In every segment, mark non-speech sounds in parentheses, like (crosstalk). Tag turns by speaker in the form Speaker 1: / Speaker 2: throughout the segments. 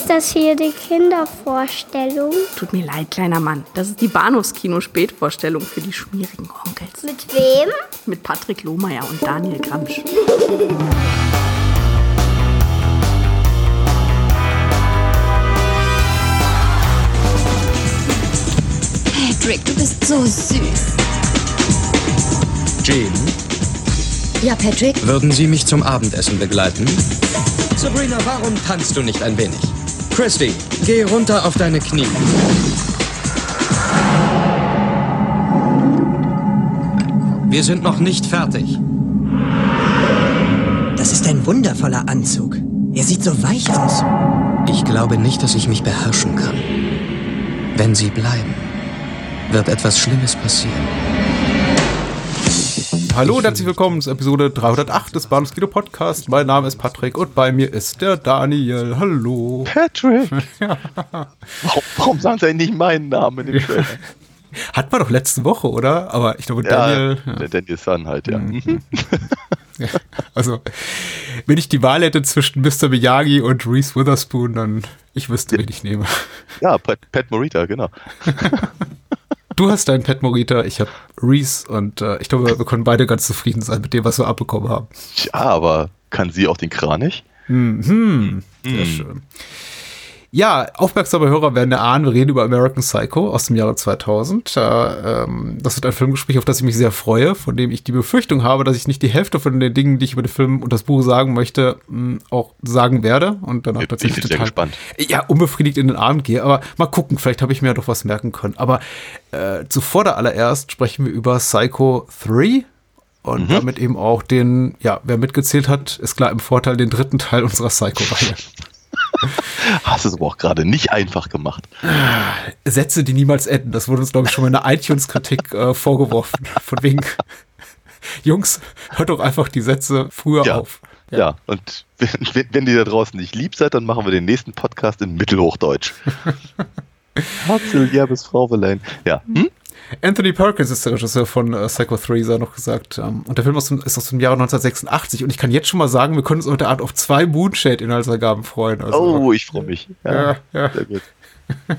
Speaker 1: Ist das hier die Kindervorstellung?
Speaker 2: Tut mir leid, kleiner Mann. Das ist die Bahnhofskino-Spätvorstellung für die schmierigen Onkels.
Speaker 1: Mit wem?
Speaker 2: Mit Patrick Lohmeier und Daniel Gramsch.
Speaker 3: Patrick, du bist so süß.
Speaker 4: Jean,
Speaker 3: Ja, Patrick?
Speaker 4: würden Sie mich zum Abendessen begleiten? Sabrina, warum tanzt du nicht ein wenig? Christy, geh runter auf deine Knie. Wir sind noch nicht fertig.
Speaker 5: Das ist ein wundervoller Anzug. Er sieht so weich aus.
Speaker 4: Ich glaube nicht, dass ich mich beherrschen kann. Wenn Sie bleiben, wird etwas Schlimmes passieren.
Speaker 6: Hallo und herzlich willkommen zur Episode 308 des Bahnhofskino Podcast. Mein Name ist Patrick und bei mir ist der Daniel. Hallo.
Speaker 7: Patrick. (laughs) warum, warum sagen sie eigentlich nicht meinen Namen in dem Trailer?
Speaker 6: Hat man doch letzte Woche, oder? Aber ich glaube,
Speaker 7: Ja,
Speaker 6: Daniel.
Speaker 7: der Daniel Sun halt, ja. Mhm. (laughs)
Speaker 6: Ja, also, wenn ich die Wahl hätte zwischen Mr. Miyagi und Reese Witherspoon, dann ich wüsste, wen ich nehme.
Speaker 7: Ja, Pat, Pat Morita, genau. (laughs)
Speaker 6: Du hast deinen Pet Morita, ich habe Reese und äh, ich glaube, wir können beide ganz zufrieden sein mit dem, was wir abbekommen haben.
Speaker 7: Ja, aber kann sie auch den Kranich?
Speaker 6: Mhm. Sehr schön. Ja, aufmerksame Hörer werden erahnen, wir reden über American Psycho aus dem Jahre 2000. Äh, ähm, das wird ein Filmgespräch, auf das ich mich sehr freue, von dem ich die Befürchtung habe, dass ich nicht die Hälfte von den Dingen, die ich über den Film und das Buch sagen möchte, mh, auch sagen werde und danach
Speaker 7: Ich bin
Speaker 6: tatsächlich
Speaker 7: sehr
Speaker 6: total
Speaker 7: gespannt.
Speaker 6: ja, unbefriedigt in den Abend gehe. Aber mal gucken, vielleicht habe ich mir ja doch was merken können. Aber äh, zuvor da allererst sprechen wir über Psycho 3 und damit eben auch den, ja, wer mitgezählt hat, ist klar im Vorteil den dritten Teil unserer Psycho-Reihe. (laughs) (laughs)
Speaker 7: Hast es aber auch gerade nicht einfach gemacht.
Speaker 6: Sätze, die niemals enden. Das wurde uns, glaube ich, schon mal in der iTunes-Kritik äh, vorgeworfen. Von wegen, (laughs) Jungs, hört doch einfach die Sätze früher
Speaker 7: Ja.
Speaker 6: auf.
Speaker 7: Ja, und wenn, wenn, ihr da draußen nicht lieb seid, dann machen wir den nächsten Podcast in Mittelhochdeutsch. (laughs) Herzliebes Frauvelein. Ja. Hm?
Speaker 6: Anthony Perkins ist der Regisseur von äh, Psycho 3, sei noch gesagt. Ähm, und der Film dem, ist aus dem Jahre 1986. Und ich kann jetzt schon mal sagen, wir können uns heute Abend auf zwei Moonshade-Inhaltsangaben freuen. Also,
Speaker 7: Oh, ich freue mich.
Speaker 6: Ja, ja.
Speaker 7: Sehr gut. (laughs)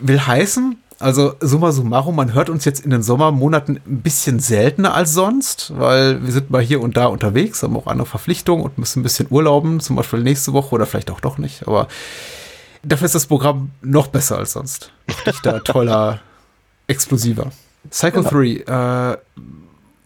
Speaker 6: Will heißen, also summa summarum, man hört uns jetzt in den Sommermonaten ein bisschen seltener als sonst, weil wir sind mal hier und da unterwegs, haben auch andere Verpflichtungen und müssen ein bisschen urlauben, zum Beispiel nächste Woche oder vielleicht auch doch nicht. Aber dafür ist das Programm noch besser als sonst. Noch dichter, (laughs) toller, explosiver. Psycho 3, äh,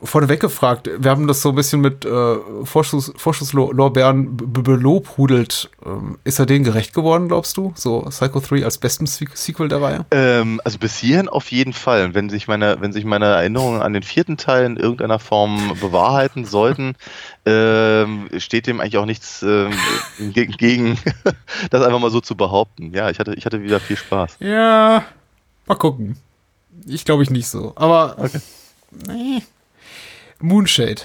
Speaker 6: vorneweg gefragt, wir haben das so ein bisschen mit äh, Vorschuss, Vorschusslorbeeren be- be- belobhudelt. Ähm, ist er denen gerecht geworden, glaubst du? So Psycho 3 als besten Se Sequel der Reihe?
Speaker 7: Ähm, also bis hierhin auf jeden Fall. Und wenn sich meine, wenn sich meine Erinnerungen an den vierten Teil in irgendeiner Form bewahrheiten sollten, (laughs) ähm, steht dem eigentlich auch nichts ähm, gegen, gegen (laughs) das einfach mal so zu behaupten. Ja, ich hatte, ich hatte wieder viel Spaß.
Speaker 6: Ja, mal gucken. Ich glaube ich nicht so. Aber nee. Moonshade.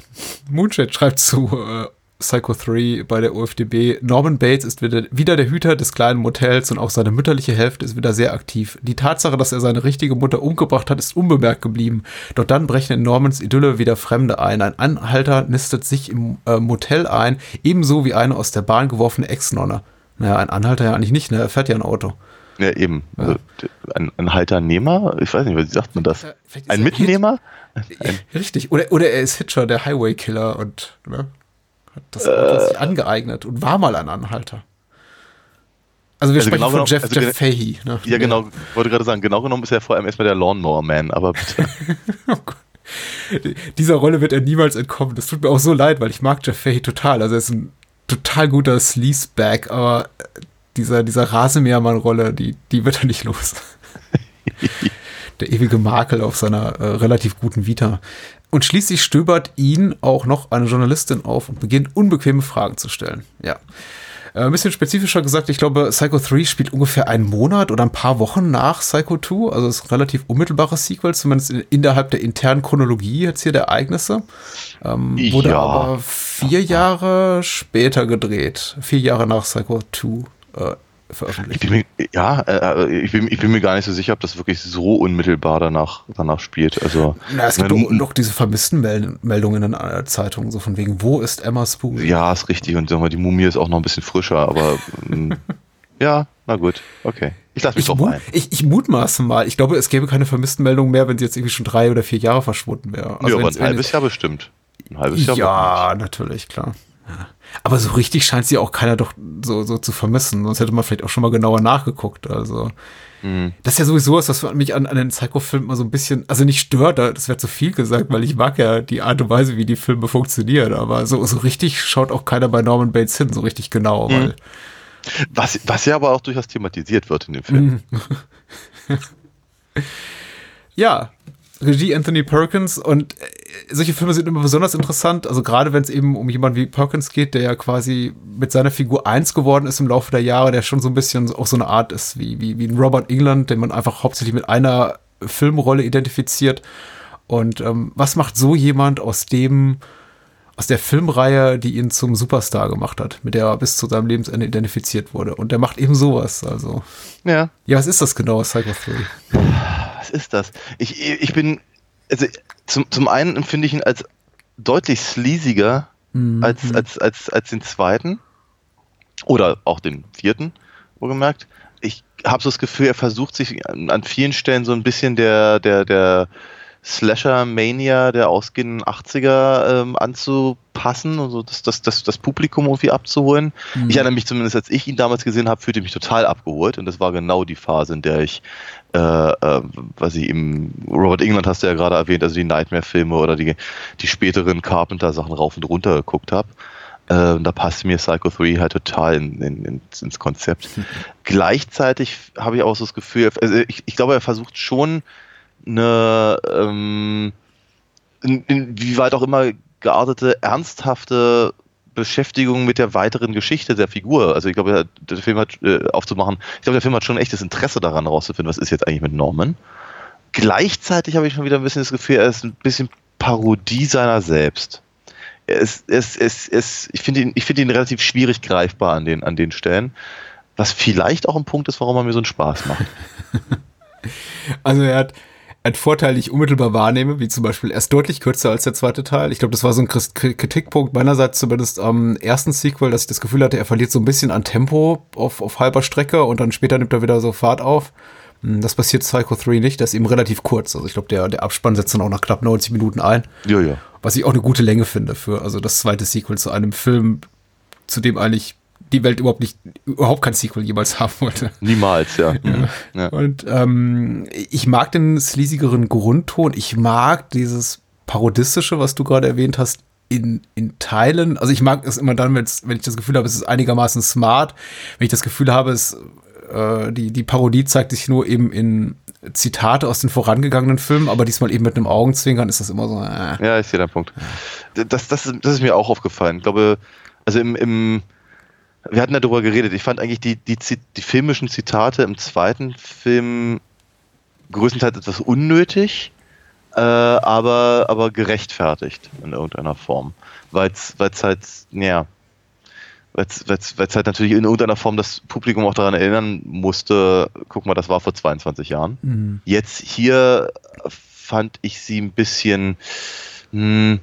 Speaker 6: Moonshade schreibt zu äh, Psycho 3 bei der UFDB. Norman Bates ist wieder, wieder der Hüter des kleinen Motels und auch seine mütterliche Hälfte ist wieder sehr aktiv. Die Tatsache, dass er seine richtige Mutter umgebracht hat, ist unbemerkt geblieben. Doch dann brechen in Normans Idylle wieder Fremde ein. Ein Anhalter nistet sich im äh, Motel ein, ebenso wie eine aus der Bahn geworfene Ex-Nonne. Naja, ein Anhalter ja eigentlich nicht, ne? Er fährt ja ein Auto.
Speaker 7: Ja, eben. Also, ein, ein Halternehmer? Ich weiß nicht, wie sagt man das?
Speaker 6: Äh,
Speaker 7: Ein
Speaker 6: er
Speaker 7: Mitnehmer? (laughs)
Speaker 6: Richtig. Oder, oder er ist Hitcher, der Highway-Killer und ne, hat das Auto sich angeeignet und war mal ein Anhalter. Also wir
Speaker 7: Also
Speaker 6: sprechen
Speaker 7: genau
Speaker 6: von
Speaker 7: genommen-
Speaker 6: Jeff,
Speaker 7: also
Speaker 6: Jeff Fahey. Ne?
Speaker 7: Ja, genau. Wollte gerade sagen, genau genommen ist er vor allem erstmal der Lawnmower Man, aber (laughs) bitte.
Speaker 6: Dieser Rolle wird er niemals entkommen. Das tut mir auch so leid, weil ich mag Jeff Fahey total. Also er ist ein total guter Sleazeback, aber äh, dieser, dieser Rasenmähermann-Rolle, die, die wird er nicht los. (laughs) Der ewige Makel auf seiner äh, relativ guten Vita. Und schließlich stöbert ihn auch noch eine Journalistin auf und beginnt unbequeme Fragen zu stellen. Ja. Äh, Ein bisschen spezifischer gesagt, ich glaube, Psycho 3 spielt ungefähr einen Monat oder ein paar Wochen nach Psycho 2. Also ist ein relativ unmittelbares Sequel, zumindest in, innerhalb der internen Chronologie jetzt hier der Ereignisse. Ähm, wurde
Speaker 7: Ja.
Speaker 6: aber vier Jahre später gedreht. Vier Jahre nach Psycho 2 äh,
Speaker 7: Ich
Speaker 6: veröffentlicht.
Speaker 7: bin mir, ja, äh, ich, bin, ich bin mir gar nicht so sicher, ob das wirklich so unmittelbar danach, danach spielt. Also,
Speaker 6: Na, es gibt doch noch diese vermissten Mel Meldungen in der Zeitung, so von wegen, wo ist Emma Spoon?
Speaker 7: ja, ist richtig. Und sag mal, die Mumie ist auch noch ein bisschen frischer, aber ähm, (laughs) Ja, na gut, okay. Ich lasse mich
Speaker 6: Ich,
Speaker 7: doch ein.
Speaker 6: ich, ich mutmaße mal. Ich glaube, es gäbe keine Vermisstenmeldung mehr, wenn sie jetzt irgendwie schon drei oder vier Jahre verschwunden wäre.
Speaker 7: ja,
Speaker 6: Also
Speaker 7: aber
Speaker 6: wenn's-
Speaker 7: ein halbes Jahr bestimmt. Ein halbes Jahr
Speaker 6: Ja, natürlich, klar. Ja. Aber so richtig scheint sie auch keiner doch so, so zu vermissen. Sonst hätte man vielleicht auch schon mal genauer nachgeguckt. Also,
Speaker 7: Mhm.
Speaker 6: das ist ja sowieso was, was mich an, an den Psycho-Filmen mal so ein bisschen, also nicht stört, da- das wäre zu viel gesagt, weil ich mag ja die Art und Weise, wie die Filme funktionieren. Aber so, so richtig schaut auch keiner bei Norman Bates hin, so richtig genau. Weil,
Speaker 7: Was, was ja aber auch durchaus thematisiert wird in dem Film. (laughs)
Speaker 6: Ja, Regie Anthony Perkins und äh, solche Filme sind immer besonders interessant, also gerade wenn es eben um jemanden wie Perkins geht, der ja quasi mit seiner Figur eins geworden ist im Laufe der Jahre, der schon so ein bisschen auch so eine Art ist wie, wie, wie ein Robert England, den man einfach hauptsächlich mit einer Filmrolle identifiziert. Und ähm, was macht so jemand aus dem, aus der Filmreihe, die ihn zum Superstar gemacht hat, mit der er bis zu seinem Lebensende identifiziert wurde? Und der macht eben sowas, also.
Speaker 7: Ja.
Speaker 6: Ja, was ist das genau, Psycho 3?
Speaker 7: Was ist das? Ich, ich bin, also zum, zum einen empfinde ich ihn als deutlich sleasiger als, als, als, als den zweiten oder auch den vierten, wohlgemerkt. Ich habe so das Gefühl, er versucht sich an, an vielen Stellen so ein bisschen der, der, der Slasher-Mania der ausgehenden 80er ähm, anzupassen und so das, das, das, das Publikum irgendwie abzuholen. Ich erinnere mich zumindest, als ich ihn damals gesehen habe, fühlte ich mich total abgeholt und das war genau die Phase, in der ich äh, äh, was ich im Robert England hast du ja gerade erwähnt, also die Nightmare-Filme oder die, die späteren Carpenter-Sachen rauf und runter geguckt habe. Äh, da passt mir Psycho 3 halt total in, in, ins, ins Konzept. (laughs) Gleichzeitig habe ich auch so das Gefühl, also ich, ich glaube, er versucht schon eine, ähm, in, inwieweit auch immer geartete, ernsthafte Beschäftigung mit der weiteren Geschichte der Figur. Also ich glaube, der, Film hat äh, aufzumachen, ich glaube, der Film hat schon echtes Interesse daran herauszufinden, was ist jetzt eigentlich mit Norman. Gleichzeitig habe ich schon wieder ein bisschen das Gefühl, er ist ein bisschen Parodie seiner selbst. Er ist, er ist, ich finde ihn, ich finde ihn relativ schwierig greifbar an den, an den Stellen, was vielleicht auch ein Punkt ist, warum er mir so einen Spaß macht. (laughs)
Speaker 6: Also er hat einen Vorteil, den ich unmittelbar wahrnehme, wie zum Beispiel, er ist deutlich kürzer als der zweite Teil. Ich glaube, das war so ein Kritikpunkt meinerseits zumindest am ersten Sequel, dass ich das Gefühl hatte, er verliert so ein bisschen an Tempo auf, auf halber Strecke und dann später nimmt er wieder so Fahrt auf. Hm, Das passiert Psycho 3 nicht, das ist eben relativ kurz. Also ich glaube, der, der Abspann setzt dann auch nach knapp 90 Minuten ein.
Speaker 7: Ja, ja.
Speaker 6: Was ich auch eine gute Länge finde für also das zweite Sequel zu einem Film, zu dem eigentlich die Welt überhaupt nicht, überhaupt kein Sequel jemals haben wollte.
Speaker 7: Niemals, ja. Mhm. ja.
Speaker 6: Und ähm, ich mag den sleasigeren Grundton. Ich mag dieses Parodistische, was du gerade erwähnt hast, in, in Teilen. Also ich mag es immer dann, wenn's, wenn ich das Gefühl habe, es ist einigermaßen smart. Wenn ich das Gefühl habe, es, äh, die, die Parodie zeigt sich nur eben in Zitate aus den vorangegangenen Filmen, aber diesmal eben mit einem Augenzwinkern ist das immer so. Äh.
Speaker 7: Ja, ich sehe den Punkt. Das, das, das ist mir auch aufgefallen. Ich glaube, also im, im wir hatten ja darüber geredet. Ich fand eigentlich die, die, die filmischen Zitate im zweiten Film größtenteils etwas unnötig, äh, aber, aber gerechtfertigt in irgendeiner Form. Weil es halt, ja, weil es halt natürlich in irgendeiner Form das Publikum auch daran erinnern musste, guck mal, das war vor 22 Jahren. Jetzt hier fand ich sie ein bisschen, hm,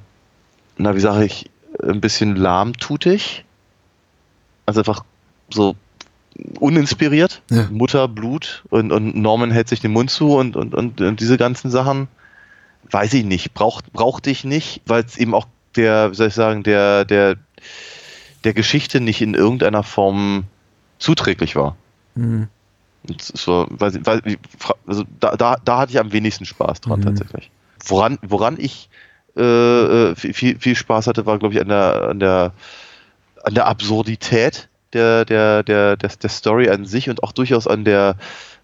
Speaker 7: na, wie sage ich, ein bisschen lahmtutig. Also einfach so uninspiriert.
Speaker 6: Ja.
Speaker 7: Mutter, Blut und, und Norman hält sich den Mund zu und, und, und, und diese ganzen Sachen. Weiß ich nicht. Braucht, brauchte ich nicht, weil es eben auch der, wie soll ich sagen, der, der, der Geschichte nicht in irgendeiner Form zuträglich war. Weiß ich, weiß, ich, also da, da, da hatte ich am wenigsten Spaß dran tatsächlich. Woran, woran ich äh, äh, viel, viel, viel Spaß hatte, war, glaube ich, an der, an der, an der Absurdität der, der, der, der, der Story an sich und auch durchaus an der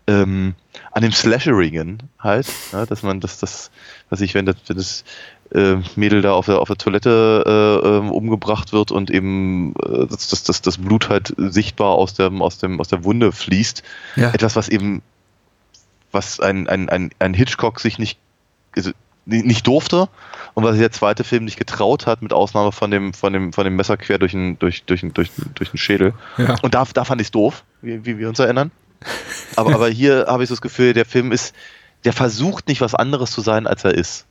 Speaker 7: ähm, an dem Slasheringen halt, ja, dass man das, das, was ich, wenn das, wenn das äh, Mädel da auf der, auf der Toilette äh, ähm, umgebracht wird und eben äh, das, das, das, das Blut halt sichtbar aus dem, aus dem, aus der Wunde fließt.
Speaker 6: Ja.
Speaker 7: Etwas, was eben, was ein, ein, ein, ein Hitchcock sich nicht, also nicht durfte und was sich der zweite Film nicht getraut hat, mit Ausnahme von dem, von dem, von dem Messer quer durch den, durch, durch, durch, durch den Schädel.
Speaker 6: Ja.
Speaker 7: Und da, da fand ich es doof, wie, wie wir uns erinnern. Aber, aber hier (laughs) habe ich so das Gefühl, der Film ist, der versucht nicht was anderes zu sein, als er ist.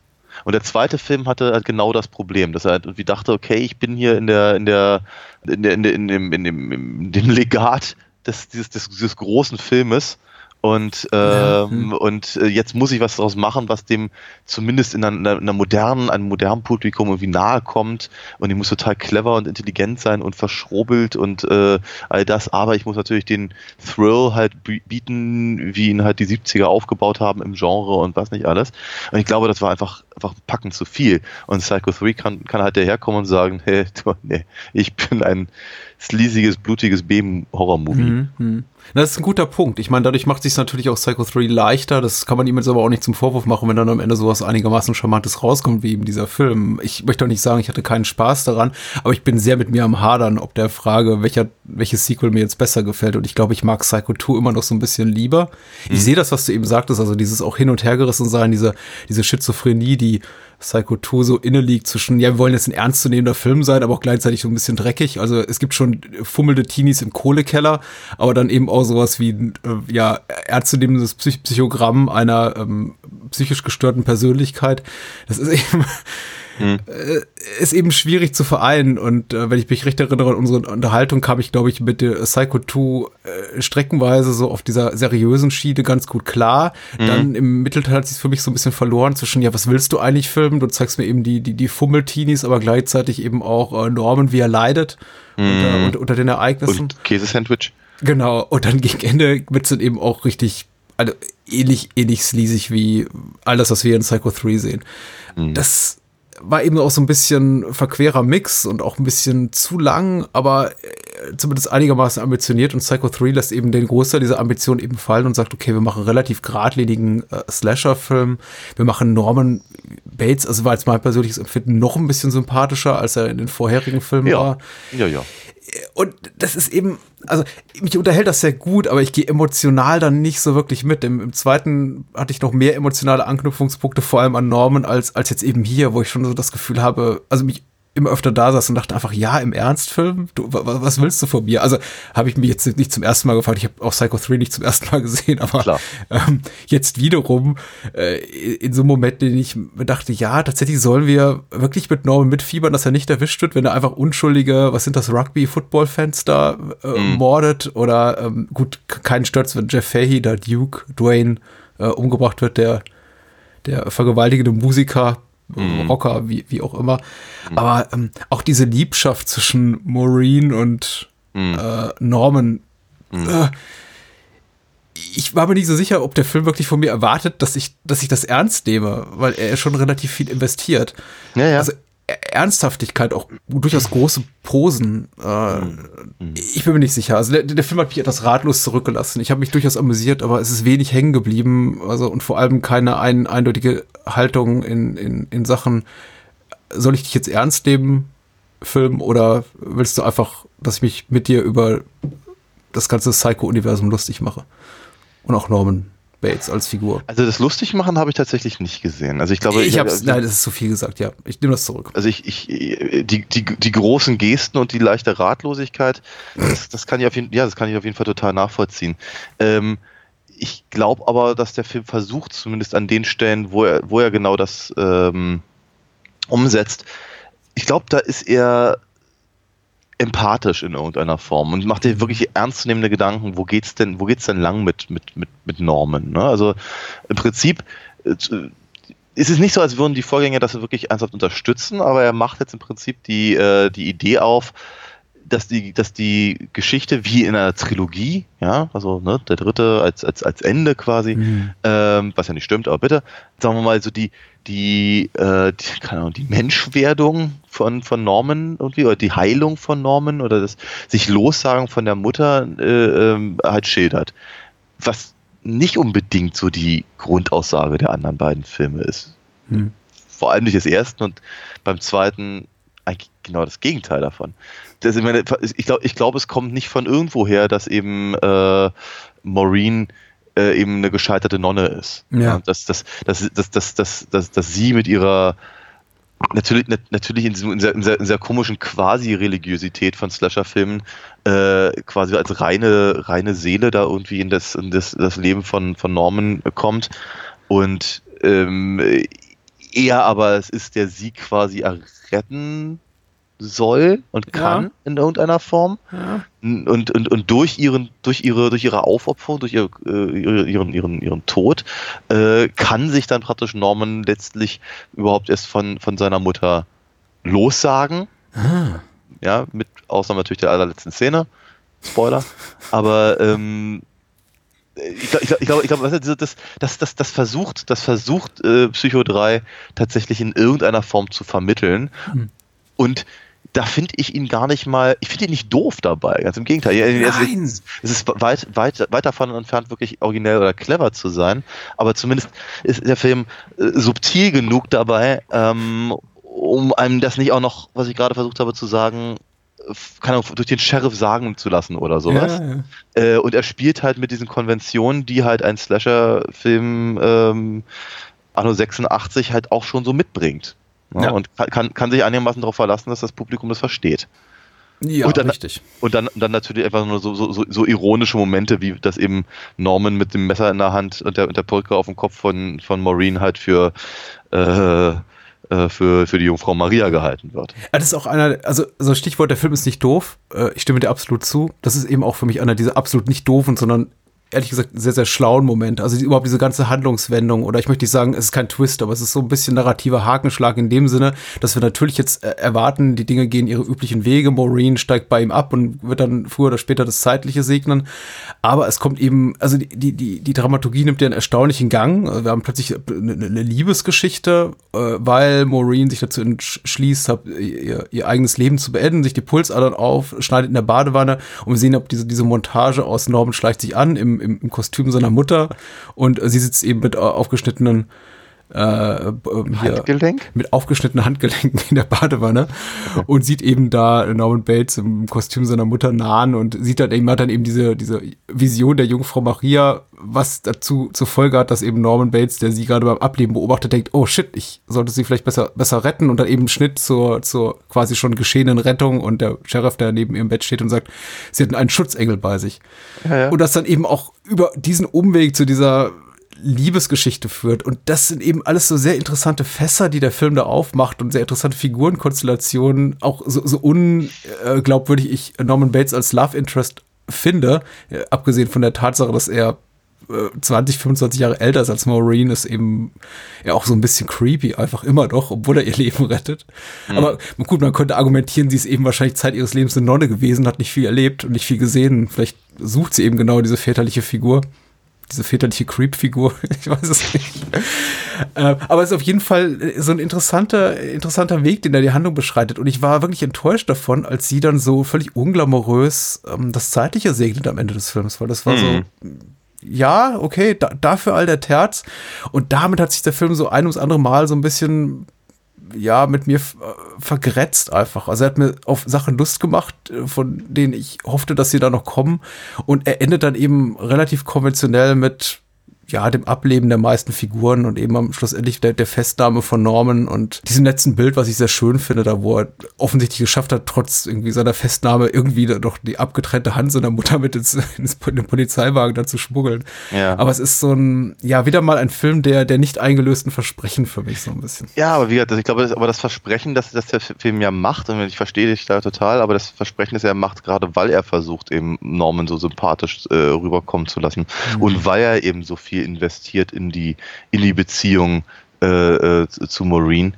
Speaker 7: Und der zweite Film hatte halt genau das Problem, dass er halt irgendwie dachte, okay, ich bin hier in der, in der, in der, in der, in dem, in dem, in dem Legat des, dieses, des, dieses großen Filmes. Und, ähm, und äh, jetzt muss ich was daraus machen, was dem zumindest in einer, einer modernen, einem modernen Publikum irgendwie nahe kommt. Und ich muss total clever und intelligent sein und verschrobelt und äh, all das. Aber ich muss natürlich den Thrill halt bi- bieten, wie ihn halt die 70er aufgebaut haben im Genre und was nicht alles. Und ich glaube, das war einfach, einfach packend zu viel. Und Psycho 3 kann, kann halt daherkommen und sagen, (laughs) hey, du, nee, ich bin ein sleasiges, blutiges B-Horror-Movie.
Speaker 6: Mhm. mhm. Das ist ein guter Punkt. Ich meine, dadurch macht sich natürlich auch Psycho 3 leichter. Das kann man ihm jetzt aber auch nicht zum Vorwurf machen, wenn dann am Ende sowas einigermaßen Charmantes rauskommt, wie eben dieser Film. Ich möchte auch nicht sagen, ich hatte keinen Spaß daran, aber ich bin sehr mit mir am Hadern, ob der Frage, welcher, welches Sequel mir jetzt besser gefällt. Und ich glaube, ich mag Psycho 2 immer noch so ein bisschen lieber. Ich sehe das, was du eben sagtest, also dieses auch hin und her gerissen sein, diese, diese Schizophrenie, die Psycho 2 so inne liegt zwischen, ja, wir wollen jetzt ein ernstzunehmender Film sein, aber auch gleichzeitig so ein bisschen dreckig. Also es gibt schon fummelnde Teenies im Kohlekeller, aber dann eben auch sowas wie, äh, ja, ernstzunehmendes Psych Psychogramm einer ähm, psychisch gestörten Persönlichkeit. Das ist (laughs) eben, äh, ist eben schwierig zu vereinen. Und äh, wenn ich mich recht erinnere an unsere Unterhaltung, kam ich, glaube ich, mit der Psycho 2 äh, streckenweise so auf dieser seriösen Schiene ganz gut klar. Dann im Mittelteil hat sich für mich so ein bisschen verloren zwischen, ja, was willst du eigentlich filmen? Du zeigst mir eben die, die, die Fummelteenies, aber gleichzeitig eben auch äh, Norman, wie er leidet unter, unter, unter den Ereignissen.
Speaker 7: Und Käsesandwich.
Speaker 6: Genau, und dann gegen Ende wird es dann eben auch richtig, also ähnlich, ähnlich sleazig wie alles, was wir in Psycho 3 sehen. Das war eben auch so ein bisschen verquerer Mix und auch ein bisschen zu lang, aber äh, zumindest einigermaßen ambitioniert und Psycho 3 lässt eben den Großteil dieser Ambition eben fallen und sagt, okay, wir machen einen relativ geradlinigen äh, Slasher-Film, wir machen Norman Bates, also war jetzt mein persönliches Empfinden noch ein bisschen sympathischer, als er in den vorherigen Filmen
Speaker 7: Ja.
Speaker 6: war
Speaker 7: Ja, ja.
Speaker 6: Und das ist eben, also mich unterhält das sehr gut, aber ich gehe emotional dann nicht so wirklich mit. Im, Im zweiten hatte ich noch mehr emotionale Anknüpfungspunkte, vor allem an Norman, als, als jetzt eben hier, wo ich schon so das Gefühl habe, also mich immer öfter da saß und dachte einfach, ja, im Ernstfilm? Du, wa- wa- was willst du von mir? Also habe ich mich jetzt nicht zum ersten Mal gefragt, ich habe auch Psycho 3 nicht zum ersten Mal gesehen, aber ähm, jetzt wiederum äh, in so einem Moment, den ich mir dachte, ja, tatsächlich sollen wir wirklich mit Norman mitfiebern, dass er nicht erwischt wird, wenn er einfach unschuldige, was sind das, Rugby-Football-Fans da äh, mordet? Oder ähm, gut, keinen stört's, wenn Jeff Fahey, da Duke, Dwayne äh, umgebracht wird, der der vergewaltigende Musiker, Rocker, wie, wie auch immer. Aber ähm, auch diese Liebschaft zwischen Maureen und äh, Norman, äh, ich war mir nicht so sicher, ob der Film wirklich von mir erwartet, dass ich, dass ich das ernst nehme, weil er schon relativ viel investiert.
Speaker 7: Ja, ja.
Speaker 6: Also Ernsthaftigkeit, auch durchaus große Posen. Äh, Ich bin mir nicht sicher. Also der, der Film hat mich etwas ratlos zurückgelassen. Ich habe mich durchaus amüsiert, aber es ist wenig hängen geblieben. Also und vor allem keine ein, eindeutige Haltung in, in, in Sachen, soll ich dich jetzt ernst nehmen, Film, oder willst du einfach, dass ich mich mit dir über das ganze Psycho-Universum lustig mache? Und auch Norman Bates als Figur.
Speaker 7: Also das lustig machen habe ich tatsächlich nicht gesehen. Also ich glaube,
Speaker 6: ich hab's, nein, das ist zu viel gesagt, ja. Ich nehme das zurück.
Speaker 7: also ich, ich die, die, die großen Gesten und die leichte Ratlosigkeit, das, das kann ich auf jeden, ja, das kann ich auf jeden Fall total nachvollziehen. Ähm, ich glaube aber, dass der Film versucht, zumindest an den Stellen, wo er, wo er genau das ähm, umsetzt, ich glaube, da ist er empathisch in irgendeiner Form und macht dir wirklich ernstzunehmende Gedanken, wo geht's denn, wo geht's denn lang mit, mit, mit, mit Normen? Ne? Also im Prinzip äh, ist es nicht so, als würden die Vorgänger das wirklich ernsthaft unterstützen, aber er macht jetzt im Prinzip die, äh, die Idee auf, dass die, dass die Geschichte wie in einer Trilogie, ja, also ne, der dritte als, als, als Ende quasi, ähm, was ja nicht stimmt, aber bitte, sagen wir mal so die, die, äh, die, keine Ahnung, die Menschwerdung von, von Norman irgendwie, oder die Heilung von Norman oder das sich Lossagen von der Mutter äh, ähm, halt schildert. Was nicht unbedingt so die Grundaussage der anderen beiden Filme ist.
Speaker 6: Hm.
Speaker 7: Vor allem nicht des ersten und beim zweiten eigentlich genau das Gegenteil davon. Das, ich meine, ich glaube, ich glaub, es kommt nicht von irgendwo her, dass eben äh, Maureen äh, eben eine gescheiterte Nonne ist.
Speaker 6: Ja.
Speaker 7: Und Dass, dass, dass, dass, dass, dass, dass, dass sie mit ihrer natürlich, nat- natürlich in, diesem, in, sehr, in, sehr, in sehr komischen Quasi-Religiosität von Slasher-Filmen äh, quasi als reine, reine Seele da irgendwie in das, in das, das Leben von, von Norman kommt. Und ähm, eher aber es ist der Sieg quasi erretten soll und kann
Speaker 6: Ja.
Speaker 7: in irgendeiner Form. Und, und, und durch ihren, durch ihre, durch ihre Aufopferung, durch ihre, äh, ihre- ihren, ihren, ihren Tod, äh, kann sich dann praktisch Norman letztlich überhaupt erst von, von seiner Mutter lossagen. Ja, mit Ausnahme natürlich der allerletzten Szene. Spoiler. Aber ähm, ich glaube, ich glaube, ich diese- das, das, das, das versucht, das versucht äh, Psycho 3 tatsächlich in irgendeiner Form zu vermitteln. Und da finde ich ihn gar nicht mal, ich finde ihn nicht doof dabei, ganz im Gegenteil. Er- er- Es
Speaker 6: Nein.
Speaker 7: ist, es ist weit, weit, weit davon entfernt, wirklich originell oder clever zu sein, aber zumindest ist der Film äh, subtil genug dabei, ähm, um einem das nicht auch noch, was ich gerade versucht habe zu sagen, keine Ahnung, durch den Sheriff sagen zu lassen oder sowas.
Speaker 6: Ja, ja.
Speaker 7: Äh, und er spielt halt mit diesen Konventionen, die halt ein Slasher-Film ähm, Anno 86 halt auch schon so mitbringt. Ja,
Speaker 6: Ja.
Speaker 7: Und kann- kann, sich einigermaßen darauf verlassen, dass das Publikum das versteht.
Speaker 6: Ja,
Speaker 7: Und dann-
Speaker 6: richtig.
Speaker 7: Und dann, dann natürlich einfach nur so, so, so, ironische Momente, wie das eben Norman mit dem Messer in der Hand und der, und der Perücke auf dem Kopf von, von Maureen halt für, äh, äh, für, für die Jungfrau Maria gehalten wird.
Speaker 6: Ja, Das ist auch einer, also so Stichwort, der Film ist nicht doof. Äh, Ich stimme dir absolut zu. Das ist eben auch für mich einer dieser absolut nicht doofen, sondern ehrlich gesagt sehr, sehr schlauen Momente. Also die, überhaupt diese ganze Handlungswendung oder ich möchte nicht sagen, es ist kein Twist, aber es ist so ein bisschen narrativer Hakenschlag in dem Sinne, dass wir natürlich jetzt äh, erwarten, die Dinge gehen ihre üblichen Wege. Maureen steigt bei ihm ab und wird dann früher oder später das Zeitliche segnen. Aber es kommt eben, also die, die, die, die Dramaturgie nimmt ja einen erstaunlichen Gang. Also Wir haben plötzlich eine, eine Liebesgeschichte, äh, weil Maureen sich dazu entschließt, hat, ihr, ihr eigenes Leben zu beenden, sich die Pulsadern auf, schneidet in der Badewanne und wir sehen, ob diese, diese Montage aus Norman schleicht sich an im, im, Kostüm seiner Mutter. Und sie sitzt eben mit aufgeschnittenen äh, äh,
Speaker 7: Handgelenk?
Speaker 6: mit aufgeschnittenen Handgelenken in der Badewanne und sieht eben da Norman Bates im Kostüm seiner Mutter nahen und sieht dann eben, hat dann eben diese, diese Vision der Jungfrau Maria, was dazu zur Folge hat, dass eben Norman Bates, der sie gerade beim Ableben beobachtet, denkt, oh shit, ich sollte sie vielleicht besser, besser retten und dann eben Schnitt zur, zur quasi schon geschehenen Rettung und der Sheriff, der neben ihrem Bett steht und sagt, sie hatten einen Schutzengel bei sich. Und das dann eben auch über diesen Umweg zu dieser Liebesgeschichte führt. Und das sind eben alles so sehr interessante Fässer, die der Film da aufmacht und sehr interessante Figurenkonstellationen. Auch so, so unglaubwürdig ich Norman Bates als Love Interest finde, äh, abgesehen von der Tatsache, dass er äh, 20, 25 Jahre älter ist als Maureen, ist eben ja auch so ein bisschen creepy, einfach immer doch, obwohl er ihr Leben rettet. Aber gut, man könnte argumentieren, sie ist eben wahrscheinlich Zeit ihres Lebens eine Nonne gewesen, hat nicht viel erlebt und nicht viel gesehen. Vielleicht sucht sie eben genau diese väterliche Figur diese väterliche Creep-Figur, (laughs) ich weiß es nicht. äh, aber es ist auf jeden Fall äh, so ein interessanter, interessanter Weg, den da die Handlung beschreitet. Und ich war wirklich enttäuscht davon, als sie dann so völlig unglamourös ähm, das Zeitliche segnet am Ende des Films, weil das war so, ja, okay, da, dafür all der Terz. Und damit hat sich der Film so ein ums andere Mal so ein bisschen ja, mit mir äh, vergrätzt einfach. Also er hat mir auf Sachen Lust gemacht, äh, von denen ich hoffte, dass sie da noch kommen. Und er endet dann eben relativ konventionell mit ja, dem Ableben der meisten Figuren und eben am schlussendlich der, der Festnahme von Norman und diesem letzten Bild, was ich sehr schön finde, da wo er offensichtlich geschafft hat, trotz irgendwie seiner Festnahme irgendwie doch die abgetrennte Hand seiner Mutter mit ins, (laughs) ins in den Polizeiwagen da zu schmuggeln.
Speaker 7: Ja.
Speaker 6: Aber es ist so ein, ja, wieder mal ein Film der, der nicht eingelösten Versprechen für mich so ein bisschen.
Speaker 7: Ja, aber wie gesagt, ich glaube, das, aber das Versprechen, das, das der Film ja macht, und ich verstehe dich da total, aber das Versprechen, das er macht, gerade weil er versucht, eben Norman so sympathisch äh, rüberkommen zu lassen und weil er eben so viel investiert in die, in die Beziehung äh, äh, zu, zu Maureen,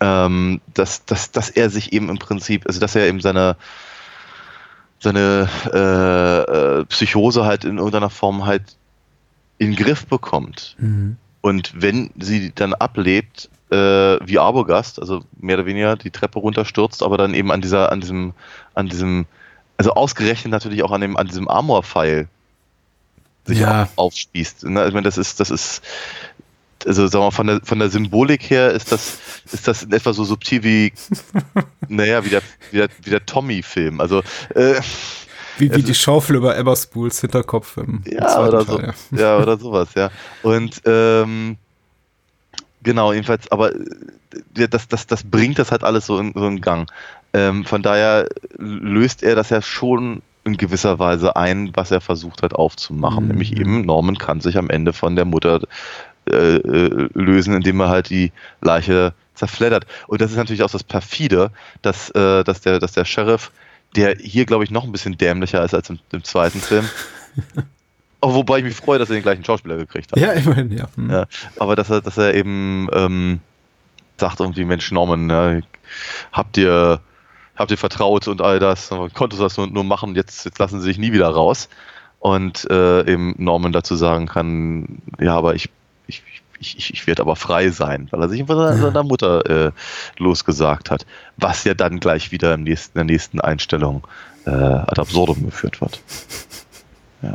Speaker 7: ähm, dass, dass, dass er sich eben im Prinzip, also dass er eben seine seine äh, äh, Psychose halt in irgendeiner Form halt in den Griff bekommt. Und wenn sie dann ablebt, äh, wie Arbogast, also mehr oder weniger die Treppe runterstürzt, aber dann eben an dieser, an diesem, an diesem, also ausgerechnet natürlich auch an dem, an diesem Amor-Pfeil sich
Speaker 6: Ja.
Speaker 7: auf, aufspießt. Ne? Ich meine, das ist, das ist, also sagen wir mal, von der, von der Symbolik her ist das, ist das in etwa so subtil wie, (laughs) naja, wie der, wie der, wie der Tommy-Film. Also, äh,
Speaker 6: Wie, wie die Schaufel über Emma Spools Hinterkopf im, im
Speaker 7: ja,
Speaker 6: zweiten
Speaker 7: oder so.
Speaker 6: Teil,
Speaker 7: Ja. (laughs) oder sowas, ja. Und ähm, genau, jedenfalls, aber ja, das, das, das bringt das halt alles so in, so in Gang. Ähm, von daher löst er das ja schon in gewisser Weise ein, was er versucht hat aufzumachen.
Speaker 6: Mhm.
Speaker 7: Nämlich eben, Norman kann sich am Ende von der Mutter äh, äh, lösen, indem er halt die Leiche zerfleddert. Und das ist natürlich auch das perfide, dass, äh, dass, der, dass der Sheriff, der hier, glaube ich, noch ein bisschen dämlicher ist als im, im zweiten Film. Auch (laughs) wobei ich mich freue, dass er den gleichen Schauspieler gekriegt hat.
Speaker 6: Ja, immerhin, ja. Hm.
Speaker 7: Ja, aber dass er, dass er eben ähm, sagt irgendwie, Mensch, Norman, ja, habt ihr habt ihr vertraut und all das, konntest du das nur, nur machen, jetzt, jetzt lassen sie sich nie wieder raus. Und äh, eben Norman dazu sagen kann, ja, aber ich, ich, ich, ich, ich werde aber frei sein, weil er sich von seiner, seiner Mutter äh, losgesagt hat, was ja dann gleich wieder im nächsten, in der nächsten Einstellung äh, ad absurdum geführt wird. Ja.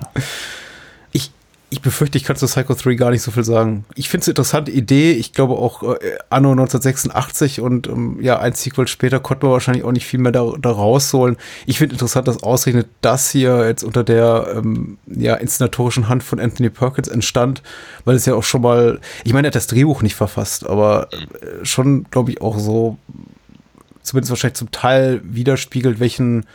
Speaker 6: Ich, befürchte, ich kann zu Psycho 3 gar nicht so viel sagen. Ich finde es eine interessante Idee. Ich glaube auch äh, Anno 1986 und ähm, ja, ein Sequel später konnte man wahrscheinlich auch nicht viel mehr da, da rausholen. Ich finde interessant, dass ausgerechnet das hier jetzt unter der ähm, ja, inszenatorischen Hand von Anthony Perkins entstand, weil es ja auch schon mal, ich meine, er hat das Drehbuch nicht verfasst, aber äh, schon, glaube ich, auch so, zumindest wahrscheinlich zum Teil widerspiegelt, welchen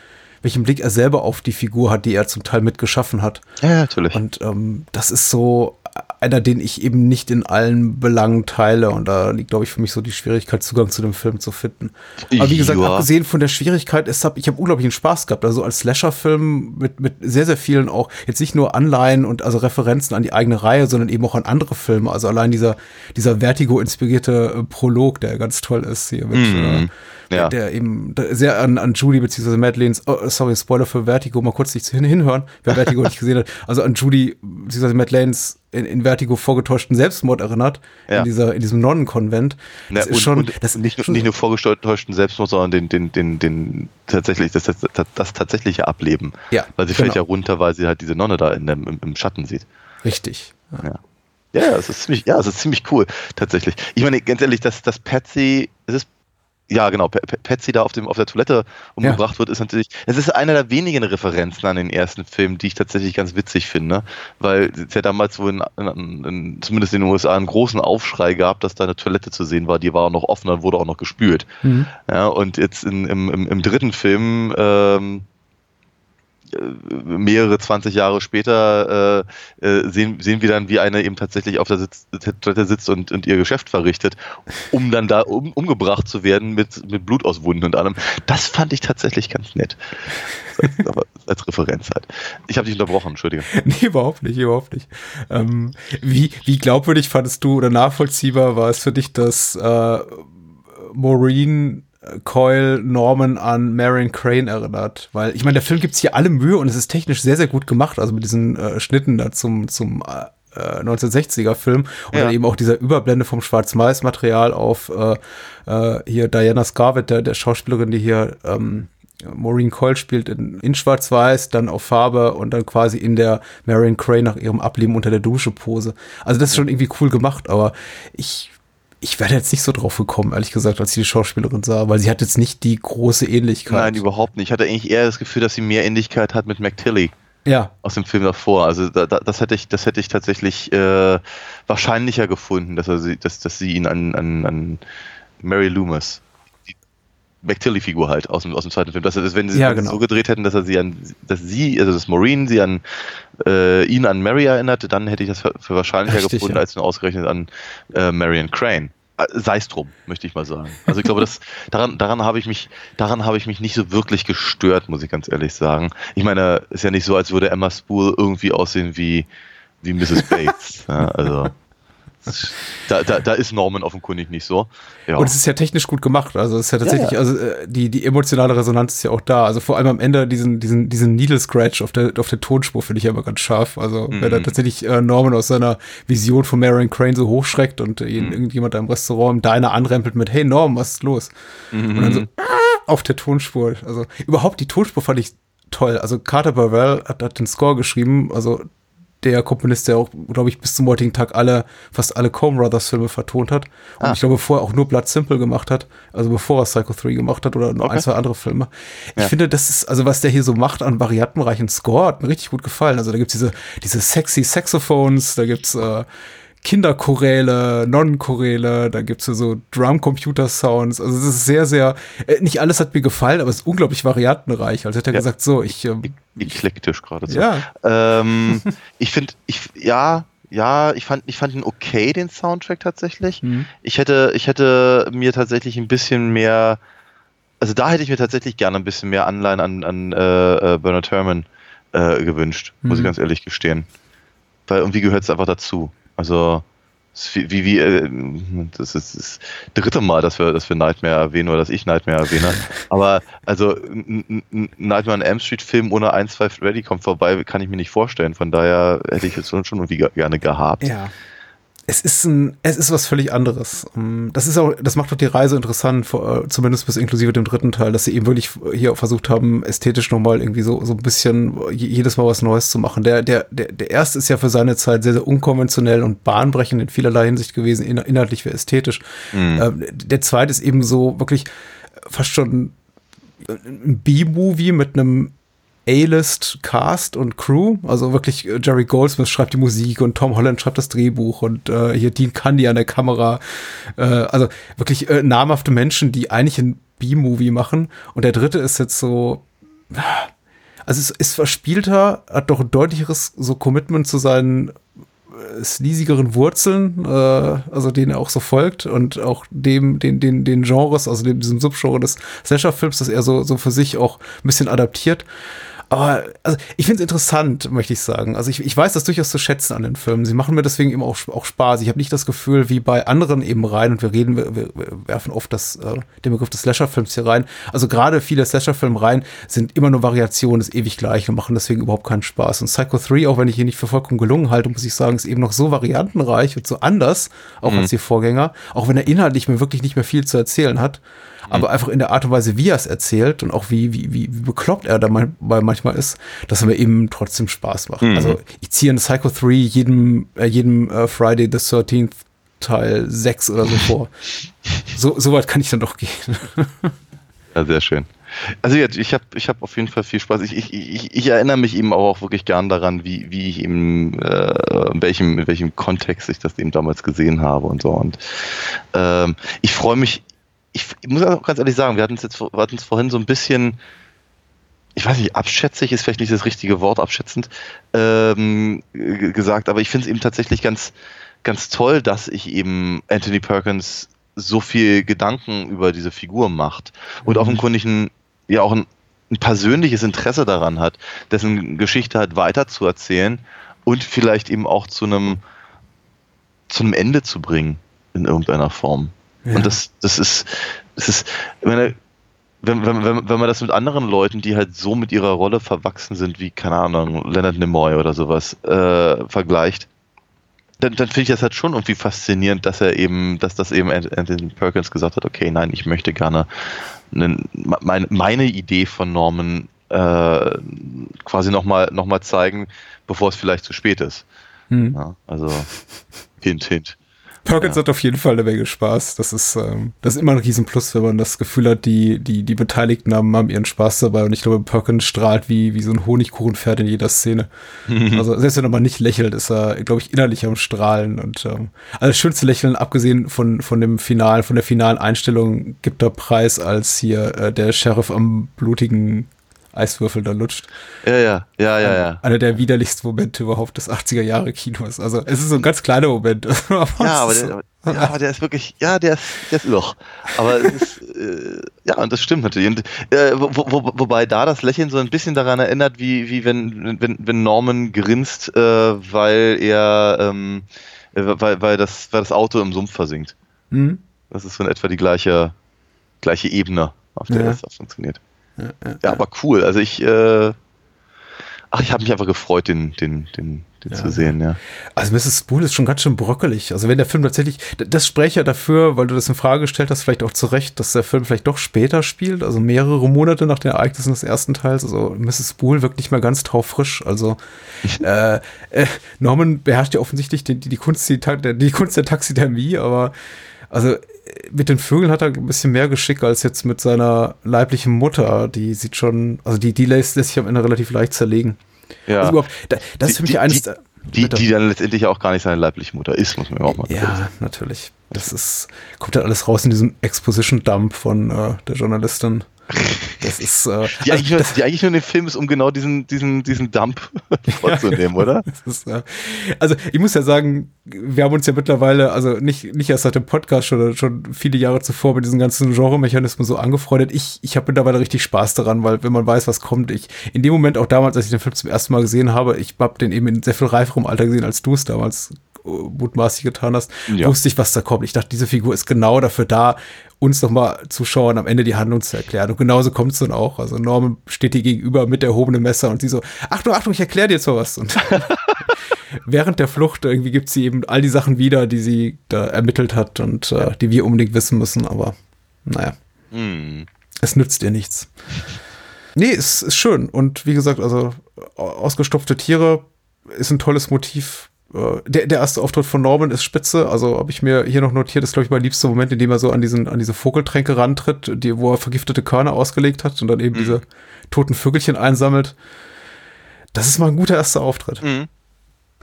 Speaker 6: welchen Blick er selber auf die Figur hat, die er zum Teil mitgeschaffen hat.
Speaker 7: Ja, natürlich.
Speaker 6: Und ähm, das ist so einer, den ich eben nicht in allen Belangen teile. Und da liegt, glaube ich, für mich so die Schwierigkeit, Zugang zu dem Film zu finden. Aber wie gesagt,
Speaker 7: Ja.
Speaker 6: abgesehen von der Schwierigkeit, es hab, ich habe unglaublichen Spaß gehabt. Also als Slasher-Film mit, mit sehr, sehr vielen auch, jetzt nicht nur Anleihen und also Referenzen an die eigene Reihe, sondern eben auch an andere Filme. Also allein dieser, dieser Vertigo-inspirierte äh, Prolog, der ganz toll ist hier mit,
Speaker 7: Mhm.
Speaker 6: äh,
Speaker 7: Ja.
Speaker 6: der eben sehr an, an Judy bzw. Madeleines, oh, sorry, Spoiler für Vertigo, mal kurz nicht hin, hinhören, wer Vertigo nicht gesehen hat, also an Judy bzw. Madeleines in, in Vertigo vorgetäuschten Selbstmord erinnert,
Speaker 7: Ja.
Speaker 6: in, dieser, in diesem Nonnenkonvent.
Speaker 7: Ja,
Speaker 6: Das ist
Speaker 7: und,
Speaker 6: schon,
Speaker 7: und
Speaker 6: das
Speaker 7: nicht,
Speaker 6: schon-
Speaker 7: nicht nur vorgetäuschten Selbstmord, sondern den, den, den, den tatsächlich, das, das, das, tatsächliche Ableben.
Speaker 6: Ja,
Speaker 7: Weil sie fällt
Speaker 6: genau.
Speaker 7: ja runter, weil sie halt diese Nonne da in dem, im, im Schatten sieht.
Speaker 6: richtig. Ja.
Speaker 7: Ja. Ja, ja, es ist ziemlich, ja, es ist ziemlich cool, tatsächlich. Ich meine, ganz ehrlich, dass, dass Patsy, es ist, ja, genau, P- P- Patsy da auf, dem, auf der Toilette umgebracht wird, ist natürlich, es ist einer der wenigen Referenzen an den ersten Film, die ich tatsächlich ganz witzig finde, weil es ja damals wohl in, in, in, zumindest in den USA einen großen Aufschrei gab, dass da eine Toilette zu sehen war, die war auch noch offen und wurde auch noch gespült.
Speaker 6: Mhm.
Speaker 7: Ja, und jetzt in, im, im, im dritten Film, ähm, äh, mehrere 20 Jahre später äh, äh, sehen, sehen wir dann, wie eine eben tatsächlich auf der, Sitz, Toilette sitzt und, und ihr Geschäft verrichtet, um dann da um, umgebracht zu werden mit, mit Blut aus Wunden und allem. Das fand ich tatsächlich ganz nett. (laughs) Aber als Referenz halt. Ich habe dich unterbrochen, entschuldige. (laughs)
Speaker 6: Nee, überhaupt nicht, überhaupt nicht. Ähm, wie, wie glaubwürdig fandest du oder nachvollziehbar war es für dich, dass äh, Maureen äh, Coyle Norman an Marion Crane erinnert? Weil ich meine, der Film gibt hier alle Mühe und es ist technisch sehr, sehr gut gemacht, also mit diesen äh, Schnitten da zum, zum äh, 1960er Film und
Speaker 7: Ja.
Speaker 6: dann eben auch dieser Überblende vom Schwarz-Weiß-Material auf äh, äh, hier Diana Scarlett, der, der Schauspielerin, die hier ähm, Maureen Coyle spielt in, in Schwarz-Weiß, dann auf Farbe und dann quasi in der Marion Crane nach ihrem Ableben unter der Dusche Pose. Also das ist schon irgendwie cool gemacht, aber ich ich wäre jetzt nicht so drauf gekommen, ehrlich gesagt, als ich die Schauspielerin sah, weil sie hat jetzt nicht die große Ähnlichkeit.
Speaker 7: Nein, überhaupt nicht. Ich hatte eigentlich eher das Gefühl, dass sie mehr Ähnlichkeit hat mit McTilly.
Speaker 6: Ja,
Speaker 7: aus dem Film davor. Also da, da, das hätte ich, das hätte ich tatsächlich äh, wahrscheinlicher gefunden, dass er sie, dass, dass sie ihn an, an, an Mary Loomis, McTilly-Figur halt aus dem, aus dem zweiten Film, dass er das, wenn sie
Speaker 6: Ja, genau.
Speaker 7: so gedreht hätten, dass er sie an, dass sie, also dass Maureen sie an äh, ihn an Mary erinnerte, dann hätte ich das für, für wahrscheinlicher
Speaker 6: Richtig,
Speaker 7: gefunden,
Speaker 6: ja.
Speaker 7: als nur ausgerechnet an äh, Marion Crane. Äh, Sei es drum, möchte ich mal sagen. Also ich glaube, das, (laughs) daran, daran habe ich mich, daran habe ich mich nicht so wirklich gestört, muss ich ganz ehrlich sagen. Ich meine, ist ja nicht so, als würde Emma Spool irgendwie aussehen wie, wie Mrs. Bates. (laughs) ja, also da, da, da ist Norman offenkundig nicht so. Ja.
Speaker 6: Und es ist ja technisch gut gemacht. Also es ist ja tatsächlich,
Speaker 7: ja.
Speaker 6: also äh, die, die emotionale Resonanz ist ja auch da. Also vor allem am Ende diesen, diesen, diesen Needle Scratch auf der, auf der Tonspur finde ich ja immer ganz scharf. Also wenn da
Speaker 7: Mhm.
Speaker 6: tatsächlich äh, Norman aus seiner Vision von Marion Crane so hochschreckt und ihn
Speaker 7: Mhm.
Speaker 6: irgendjemand da im Restaurant im Diner anrempelt mit, hey Norm, was ist los? Und dann so
Speaker 7: Mhm.
Speaker 6: ah, auf der Tonspur. Also überhaupt die Tonspur fand ich toll. Also Carter Burwell hat, hat den Score geschrieben, also der Komponist, der auch, glaube ich, bis zum heutigen Tag alle, fast alle Coen Brothers Filme vertont hat. Und
Speaker 7: Ah.
Speaker 6: ich glaube, vorher auch nur Blood Simple gemacht hat. Also bevor er Psycho 3 gemacht hat oder noch
Speaker 7: Okay.
Speaker 6: ein, zwei andere Filme. Ich
Speaker 7: Ja.
Speaker 6: finde, das ist, also was der hier so macht an variantenreichen Score, hat mir richtig gut gefallen. Also da gibt's diese, diese sexy Saxophones, da gibt's äh, Kinderchoräle, Nonnenchoräle, da gibt's so- so Drum-Computer-Sounds. Also es ist sehr, sehr, äh, nicht alles hat mir gefallen, aber es ist unglaublich variantenreich. Also hat er
Speaker 7: Ja.
Speaker 6: gesagt, so, ich, ähm,
Speaker 7: eklektisch gerade so.
Speaker 6: ja,
Speaker 7: Ähm, (laughs) ich finde, ich, ja, ja, ich fand, ich fand ihn okay, den Soundtrack tatsächlich.
Speaker 6: Mhm.
Speaker 7: Ich hätte, ich hätte mir tatsächlich ein bisschen mehr, also da hätte ich mir tatsächlich gerne ein bisschen mehr Anleihen an, an äh, äh, Bernard Herrmann äh, gewünscht, muss ich
Speaker 6: Mhm.
Speaker 7: ganz ehrlich gestehen. Weil irgendwie gehört es einfach dazu. Also, wie, wie, äh, das ist das dritte Mal, dass wir, dass wir Nightmare erwähnen oder dass ich Nightmare erwähne. (laughs) Aber also Nightmare on Elm Street Film ohne 1, 2 Freddy kommt vorbei, kann ich mir nicht vorstellen. Von daher hätte ich es schon irgendwie ge- gerne gehabt.
Speaker 6: Ja. Es ist ein, es ist was völlig anderes. Ähm, Das ist auch, das macht doch die Reise interessant, vor- äh, zumindest bis inklusive dem dritten Teil, dass sie eben wirklich hier versucht haben, ästhetisch nochmal irgendwie so, so ein bisschen je- jedes Mal was Neues zu machen. Der, der, der, der erste ist ja für seine Zeit sehr, sehr unkonventionell und bahnbrechend in vielerlei Hinsicht gewesen, in, inhaltlich wie ästhetisch. Ähm, Der zweite ist eben so wirklich fast schon ein B-Movie mit einem A-List-Cast und Crew. Also wirklich, äh, Jerry Goldsmith schreibt die Musik und Tom Holland schreibt das Drehbuch und äh, hier Dean Candy an der Kamera. Äh, also wirklich äh, namhafte Menschen, die eigentlich ein B-Movie machen. Und der dritte ist jetzt so. Also es ist verspielter, hat doch ein deutlicheres so Commitment zu seinen äh, sleasigeren Wurzeln, äh, also denen er auch so folgt und auch dem, den, den, den Genres, also dem, diesem Subgenre des Slasher-Films, das er so, so für sich auch ein bisschen adaptiert. Aber also ich finde es interessant, möchte ich sagen. Also ich, ich weiß das durchaus zu schätzen an den Filmen. Sie machen mir deswegen eben auch, auch Spaß. Ich habe nicht das Gefühl, wie bei anderen eben rein, und wir reden, wir, wir werfen oft das, äh, den Begriff des Slasher-Films hier rein. Also gerade viele Slasher-Filme rein sind immer nur Variationen des ewig gleichen und machen deswegen überhaupt keinen Spaß. Und Psycho 3, auch wenn ich ihn nicht für vollkommen gelungen halte, muss ich sagen, ist eben noch so variantenreich und so anders, auch als die Vorgänger, auch wenn er inhaltlich mir wirklich nicht mehr viel zu erzählen hat. Aber einfach in der Art und Weise, wie er es erzählt und auch wie, wie, wie, wie bekloppt er dabei manchmal ist, dass er mir eben trotzdem Spaß macht. Also ich ziehe in Psycho 3 jedem, äh, jedem äh, Friday the 13th Teil 6 oder so vor. (laughs) So, so weit kann ich dann doch gehen.
Speaker 7: Ja, sehr schön. Also jetzt, ich habe ich hab auf jeden Fall viel Spaß. Ich, ich, ich, ich erinnere mich eben auch wirklich gern daran, wie, wie ich eben, äh, in, welchem, in welchem Kontext ich das eben damals gesehen habe und so. Und ähm, ich freue mich, ich, ich muss auch ganz ehrlich sagen, wir hatten es jetzt wir hatten es vorhin so ein bisschen, ich weiß nicht, abschätzig ist vielleicht nicht das richtige Wort, abschätzend ähm, gesagt, aber ich finde es eben tatsächlich ganz, ganz toll, dass ich eben Anthony Perkins so viel Gedanken über diese Figur macht und offenkundig ein, ja auch ein, ein persönliches Interesse daran hat, dessen Geschichte halt weiter zu erzählen und vielleicht eben auch zu einem zu einem Ende zu bringen in irgendeiner Form.
Speaker 6: Ja.
Speaker 7: Und das, das ist, das ist, ich meine, wenn, wenn, wenn, wenn man das mit anderen Leuten, die halt so mit ihrer Rolle verwachsen sind, wie, keine Ahnung, Leonard Nimoy oder sowas, äh, vergleicht, dann, dann finde ich das halt schon irgendwie faszinierend, dass er eben, dass das eben Anthony Perkins gesagt hat, okay, nein, ich möchte gerne einen, meine, meine Idee von Norman äh, quasi nochmal noch mal zeigen, bevor es vielleicht zu spät ist.
Speaker 6: Hm.
Speaker 7: Ja, also hint, hint.
Speaker 6: Perkins
Speaker 7: Ja.
Speaker 6: hat auf jeden Fall eine Menge Spaß. Das ist, ähm, das ist immer ein Riesenplus, wenn man das Gefühl hat, die, die, die Beteiligten haben, haben ihren Spaß dabei. Und ich glaube, Perkins strahlt wie, wie so ein Honigkuchenpferd in jeder Szene. Also selbst wenn er mal nicht lächelt, ist er, glaube ich, innerlich am Strahlen. Und ähm, also das schönste Lächeln, abgesehen von, von dem finalen, von der finalen Einstellung, gibt er Preis, als hier äh, der Sheriff am blutigen Eiswürfel da lutscht.
Speaker 7: Ja, ja, ja, ja, ja.
Speaker 6: Einer der widerlichsten Momente überhaupt des 80er-Jahre-Kinos. Also es ist so ein ganz kleiner Moment. (laughs)
Speaker 7: Ja, aber der, ja, aber der ist wirklich, ja, der ist, der ist irr. Aber es ist, (laughs) äh, ja, und das stimmt natürlich. Und, äh, wo, wo, wobei da das Lächeln so ein bisschen daran erinnert, wie, wie wenn, wenn, wenn Norman grinst, äh, weil er, ähm, äh, weil, weil, das, weil das Auto im Sumpf versinkt.
Speaker 6: Hm?
Speaker 7: Das ist so in etwa die gleiche, gleiche Ebene, auf der
Speaker 6: Ja.
Speaker 7: das auch funktioniert. Ja, aber cool. Also ich, äh, ach, ich habe mich einfach gefreut, den, den, den, den zu sehen, ja.
Speaker 6: Also Mrs. Spool ist schon ganz schön bröckelig. Also wenn der Film tatsächlich, das spreche ja dafür, weil du das in Frage gestellt hast, vielleicht auch zu Recht, dass der Film vielleicht doch später spielt, also mehrere Monate nach den Ereignissen des ersten Teils. Also Mrs. Spool wirkt nicht mehr ganz taufrisch. Also (laughs) äh, äh, Norman beherrscht ja offensichtlich die, die, Kunst, die, die Kunst der Taxidermie, aber also äh, mit den Vögeln hat er ein bisschen mehr Geschick als jetzt mit seiner leiblichen Mutter. Die sieht schon, also die, die lässt, lässt sich am Ende relativ leicht zerlegen.
Speaker 7: ja.
Speaker 6: Also überhaupt, da, das ist für mich
Speaker 7: Die-
Speaker 6: eines
Speaker 7: die- Die, die dann letztendlich auch gar nicht seine leibliche Mutter ist, muss man ja auch mal sagen.
Speaker 6: Ja, natürlich. Das ist, kommt ja alles raus in diesem Exposition-Dump von äh, der Journalistin. Das ist, äh,
Speaker 7: Die,
Speaker 6: also
Speaker 7: eigentlich nur,
Speaker 6: das-
Speaker 7: die eigentlich nur in dem Film ist, um genau diesen, diesen, diesen Dump (laughs) vorzunehmen, oder? (laughs)
Speaker 6: Ist, äh, also ich muss ja sagen, wir haben uns ja mittlerweile, also nicht, nicht erst seit dem Podcast, schon, schon viele Jahre zuvor mit diesen ganzen Genre-Mechanismen so angefreundet. Ich, ich habe mittlerweile richtig Spaß daran, weil wenn man weiß, was kommt, ich in dem Moment auch damals, als ich den Film zum ersten Mal gesehen habe, ich habe den eben in sehr viel reiferem Alter gesehen, als du es damals äh, mutmaßlich getan hast,
Speaker 7: Ja.
Speaker 6: wusste ich, was da kommt. Ich dachte, diese Figur ist genau dafür da, uns nochmal Zuschauern am Ende die Handlung zu erklären. Und genauso kommt es dann auch. Also Norman steht ihr gegenüber mit erhobenem Messer und sie so, Achtung, Achtung, ich erkläre dir jetzt mal was. Und (laughs) während der Flucht irgendwie gibt sie eben all die Sachen wieder, die sie da ermittelt hat und äh, die wir unbedingt wissen müssen. Aber naja,
Speaker 7: Hm.
Speaker 6: es nützt ihr nichts. Nee, es ist schön. Und wie gesagt, also au- ausgestopfte Tiere ist ein tolles Motiv. Äh, Der, der erste Auftritt von Norman ist spitze. Also habe ich mir hier noch notiert, ist, glaube ich, mein liebster Moment, in dem er so an, diesen, an diese Vogeltränke rantritt, die, wo er vergiftete Körner ausgelegt hat und dann eben diese toten Vögelchen einsammelt. Das ist mal ein guter erster Auftritt.
Speaker 7: Mhm.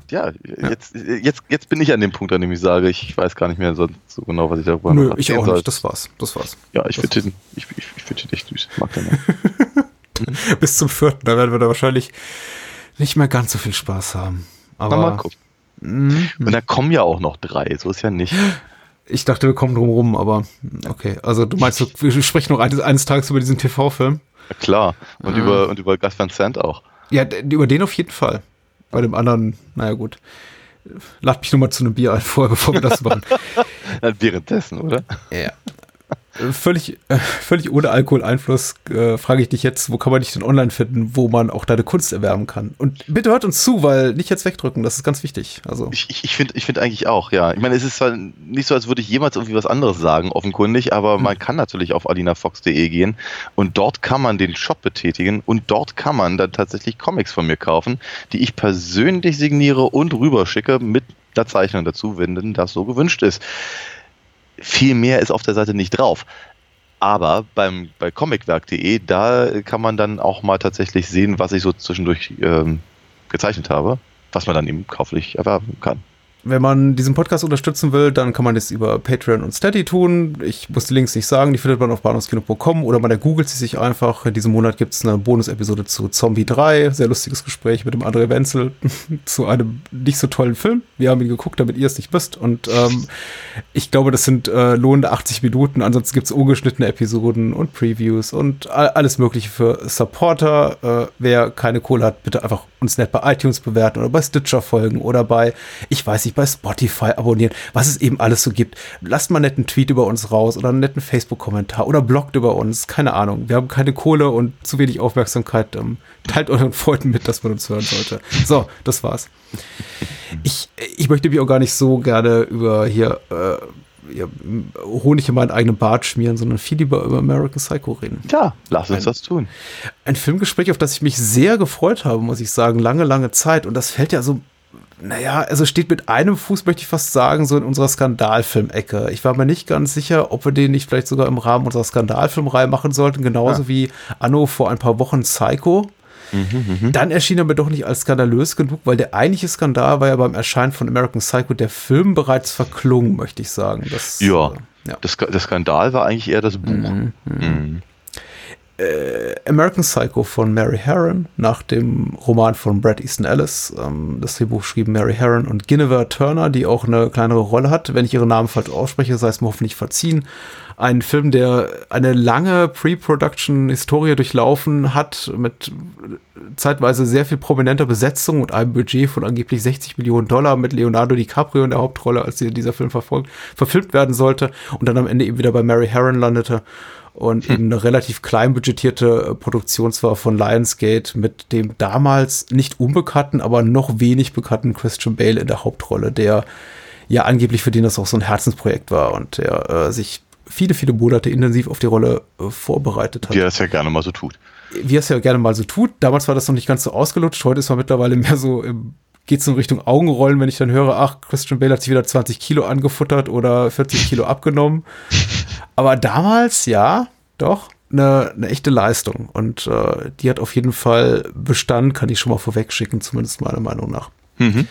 Speaker 7: Ja, Jetzt, jetzt, jetzt bin ich an dem Punkt, an dem ich sage, ich weiß gar nicht mehr so, so genau, was ich darüber
Speaker 6: Nö, ich auch
Speaker 7: soll.
Speaker 6: nicht. Das war's. Das war's.
Speaker 7: Ja, ich
Speaker 6: Das-
Speaker 7: finde den, ich, ich, ich find den echt süß. Mag den. (laughs)
Speaker 6: Bis zum vierten. Da werden wir da wahrscheinlich nicht mehr ganz so viel Spaß haben. Aber
Speaker 7: Na, mal gucken.
Speaker 6: Mhm.
Speaker 7: Und da kommen ja auch noch drei, so ist ja nicht.
Speaker 6: Ich dachte, wir kommen drum rum, aber okay. Also du meinst, wir sprechen noch eines, eines Tages über diesen TV-Film?
Speaker 7: Ja, klar. Und über, und über Gus Van Sant auch.
Speaker 6: Ja, über den auf jeden Fall. Bei dem anderen, naja gut. Lad mich nur mal zu einem Bier ein vorher, bevor wir das machen. (laughs)
Speaker 7: Währenddessen, oder?
Speaker 6: ja. Völlig, äh, völlig ohne Alkoholeinfluss äh, frage ich dich jetzt, wo kann man dich denn online finden, wo man auch deine Kunst erwerben kann? Und bitte hört uns zu, weil nicht jetzt wegdrücken, das ist ganz wichtig. Also
Speaker 7: Ich, ich, ich finde ich find eigentlich auch, ja. Ich meine, es ist zwar nicht so, als würde ich jemals irgendwie was anderes sagen, offenkundig, aber man kann natürlich auf alinafox.de gehen und dort kann man den Shop betätigen und dort kann man dann tatsächlich Comics von mir kaufen, die ich persönlich signiere und rüberschicke mit der Zeichnung dazu, wenn denn das so gewünscht ist. Viel mehr ist auf der Seite nicht drauf. Aber beim, bei comicwerk.de, da kann man dann auch mal tatsächlich sehen, was ich so zwischendurch ähm, gezeichnet habe, was man dann eben kauflich erwerben kann.
Speaker 6: Wenn man diesen Podcast unterstützen will, dann kann man das über Patreon und Steady tun. Ich muss die Links nicht sagen, die findet man auf bahnhofskino.com oder man googelt sie sich einfach. In diesem Monat gibt es eine Bonus-Episode zu Zombie 3, sehr lustiges Gespräch mit dem André Wenzel (laughs) zu einem nicht so tollen Film. Wir haben ihn geguckt, damit ihr es nicht wisst. Und ähm, ich glaube, das sind äh, lohnende 80 Minuten. Ansonsten gibt es ungeschnittene Episoden und Previews und alles Mögliche für Supporter. Äh, wer keine Kohle hat, bitte einfach uns nett bei iTunes bewerten oder bei Stitcher folgen oder bei, ich weiß nicht, bei Spotify abonnieren, was es eben alles so gibt. Lasst mal einen netten Tweet über uns raus oder einen netten Facebook-Kommentar oder bloggt über uns. Keine Ahnung. Wir haben keine Kohle und zu wenig Aufmerksamkeit. Ähm, teilt euren Freunden mit, dass man uns hören sollte. So, das war's. Ich, ich möchte mich auch gar nicht so gerne über hier äh, ja, Honig in meinen eigenen Bart schmieren, sondern viel lieber über American Psycho reden.
Speaker 7: Ja, lass uns das tun.
Speaker 6: Ein Filmgespräch, auf das ich mich sehr gefreut habe, muss ich sagen, lange, lange Zeit. Und das fällt ja so, naja, also steht mit einem Fuß, möchte ich fast sagen, so in unserer Skandalfilmecke. Ich war mir nicht ganz sicher, ob wir den nicht vielleicht sogar im Rahmen unserer Skandalfilmreihe machen sollten, genauso
Speaker 7: Ja.
Speaker 6: wie Anno vor ein paar Wochen Psycho. Dann erschien er mir doch nicht als skandalös genug, weil der eigentliche Skandal war ja beim Erscheinen von American Psycho der Film bereits verklungen, möchte ich sagen. Das,
Speaker 7: Ja.
Speaker 6: äh, ja.
Speaker 7: Das, der Skandal war eigentlich eher das Buch. Mhm.
Speaker 6: American Psycho von Mary Herron nach dem Roman von Brad Easton Ellis. Ähm, das Drehbuch schrieben Mary Herron und Guinevere Turner, die auch eine kleinere Rolle hat. Wenn ich ihren Namen falsch ausspreche, sei es mir hoffentlich verziehen. Ein Film, der eine lange Pre-Production-Historie durchlaufen hat, mit zeitweise sehr viel prominenter Besetzung und einem Budget von angeblich 60 Millionen Dollar mit Leonardo DiCaprio in der Hauptrolle, als dieser Film verfolgt, verfilmt werden sollte und dann am Ende eben wieder bei Mary Herron landete und eben eine relativ klein budgetierte äh, Produktion zwar von Lionsgate mit dem damals nicht unbekannten, aber noch wenig bekannten Christian Bale in der Hauptrolle, der ja angeblich für den das auch so ein Herzensprojekt war und der äh, sich viele, viele Monate intensiv auf die Rolle äh, vorbereitet hat
Speaker 7: Wie er das ja gerne mal so tut.
Speaker 6: wie er es ja gerne mal so tut. Damals war das noch nicht ganz so ausgelutscht. Heute ist man mittlerweile mehr so im geht so in Richtung Augenrollen, wenn ich dann höre, ach, Christian Bale hat sich wieder 20 Kilo angefuttert oder 40 Kilo abgenommen. Aber damals, ja, doch, eine, eine echte Leistung. Und äh, die hat auf jeden Fall Bestand, kann ich schon mal vorwegschicken, zumindest meiner Meinung nach.
Speaker 7: Mhm.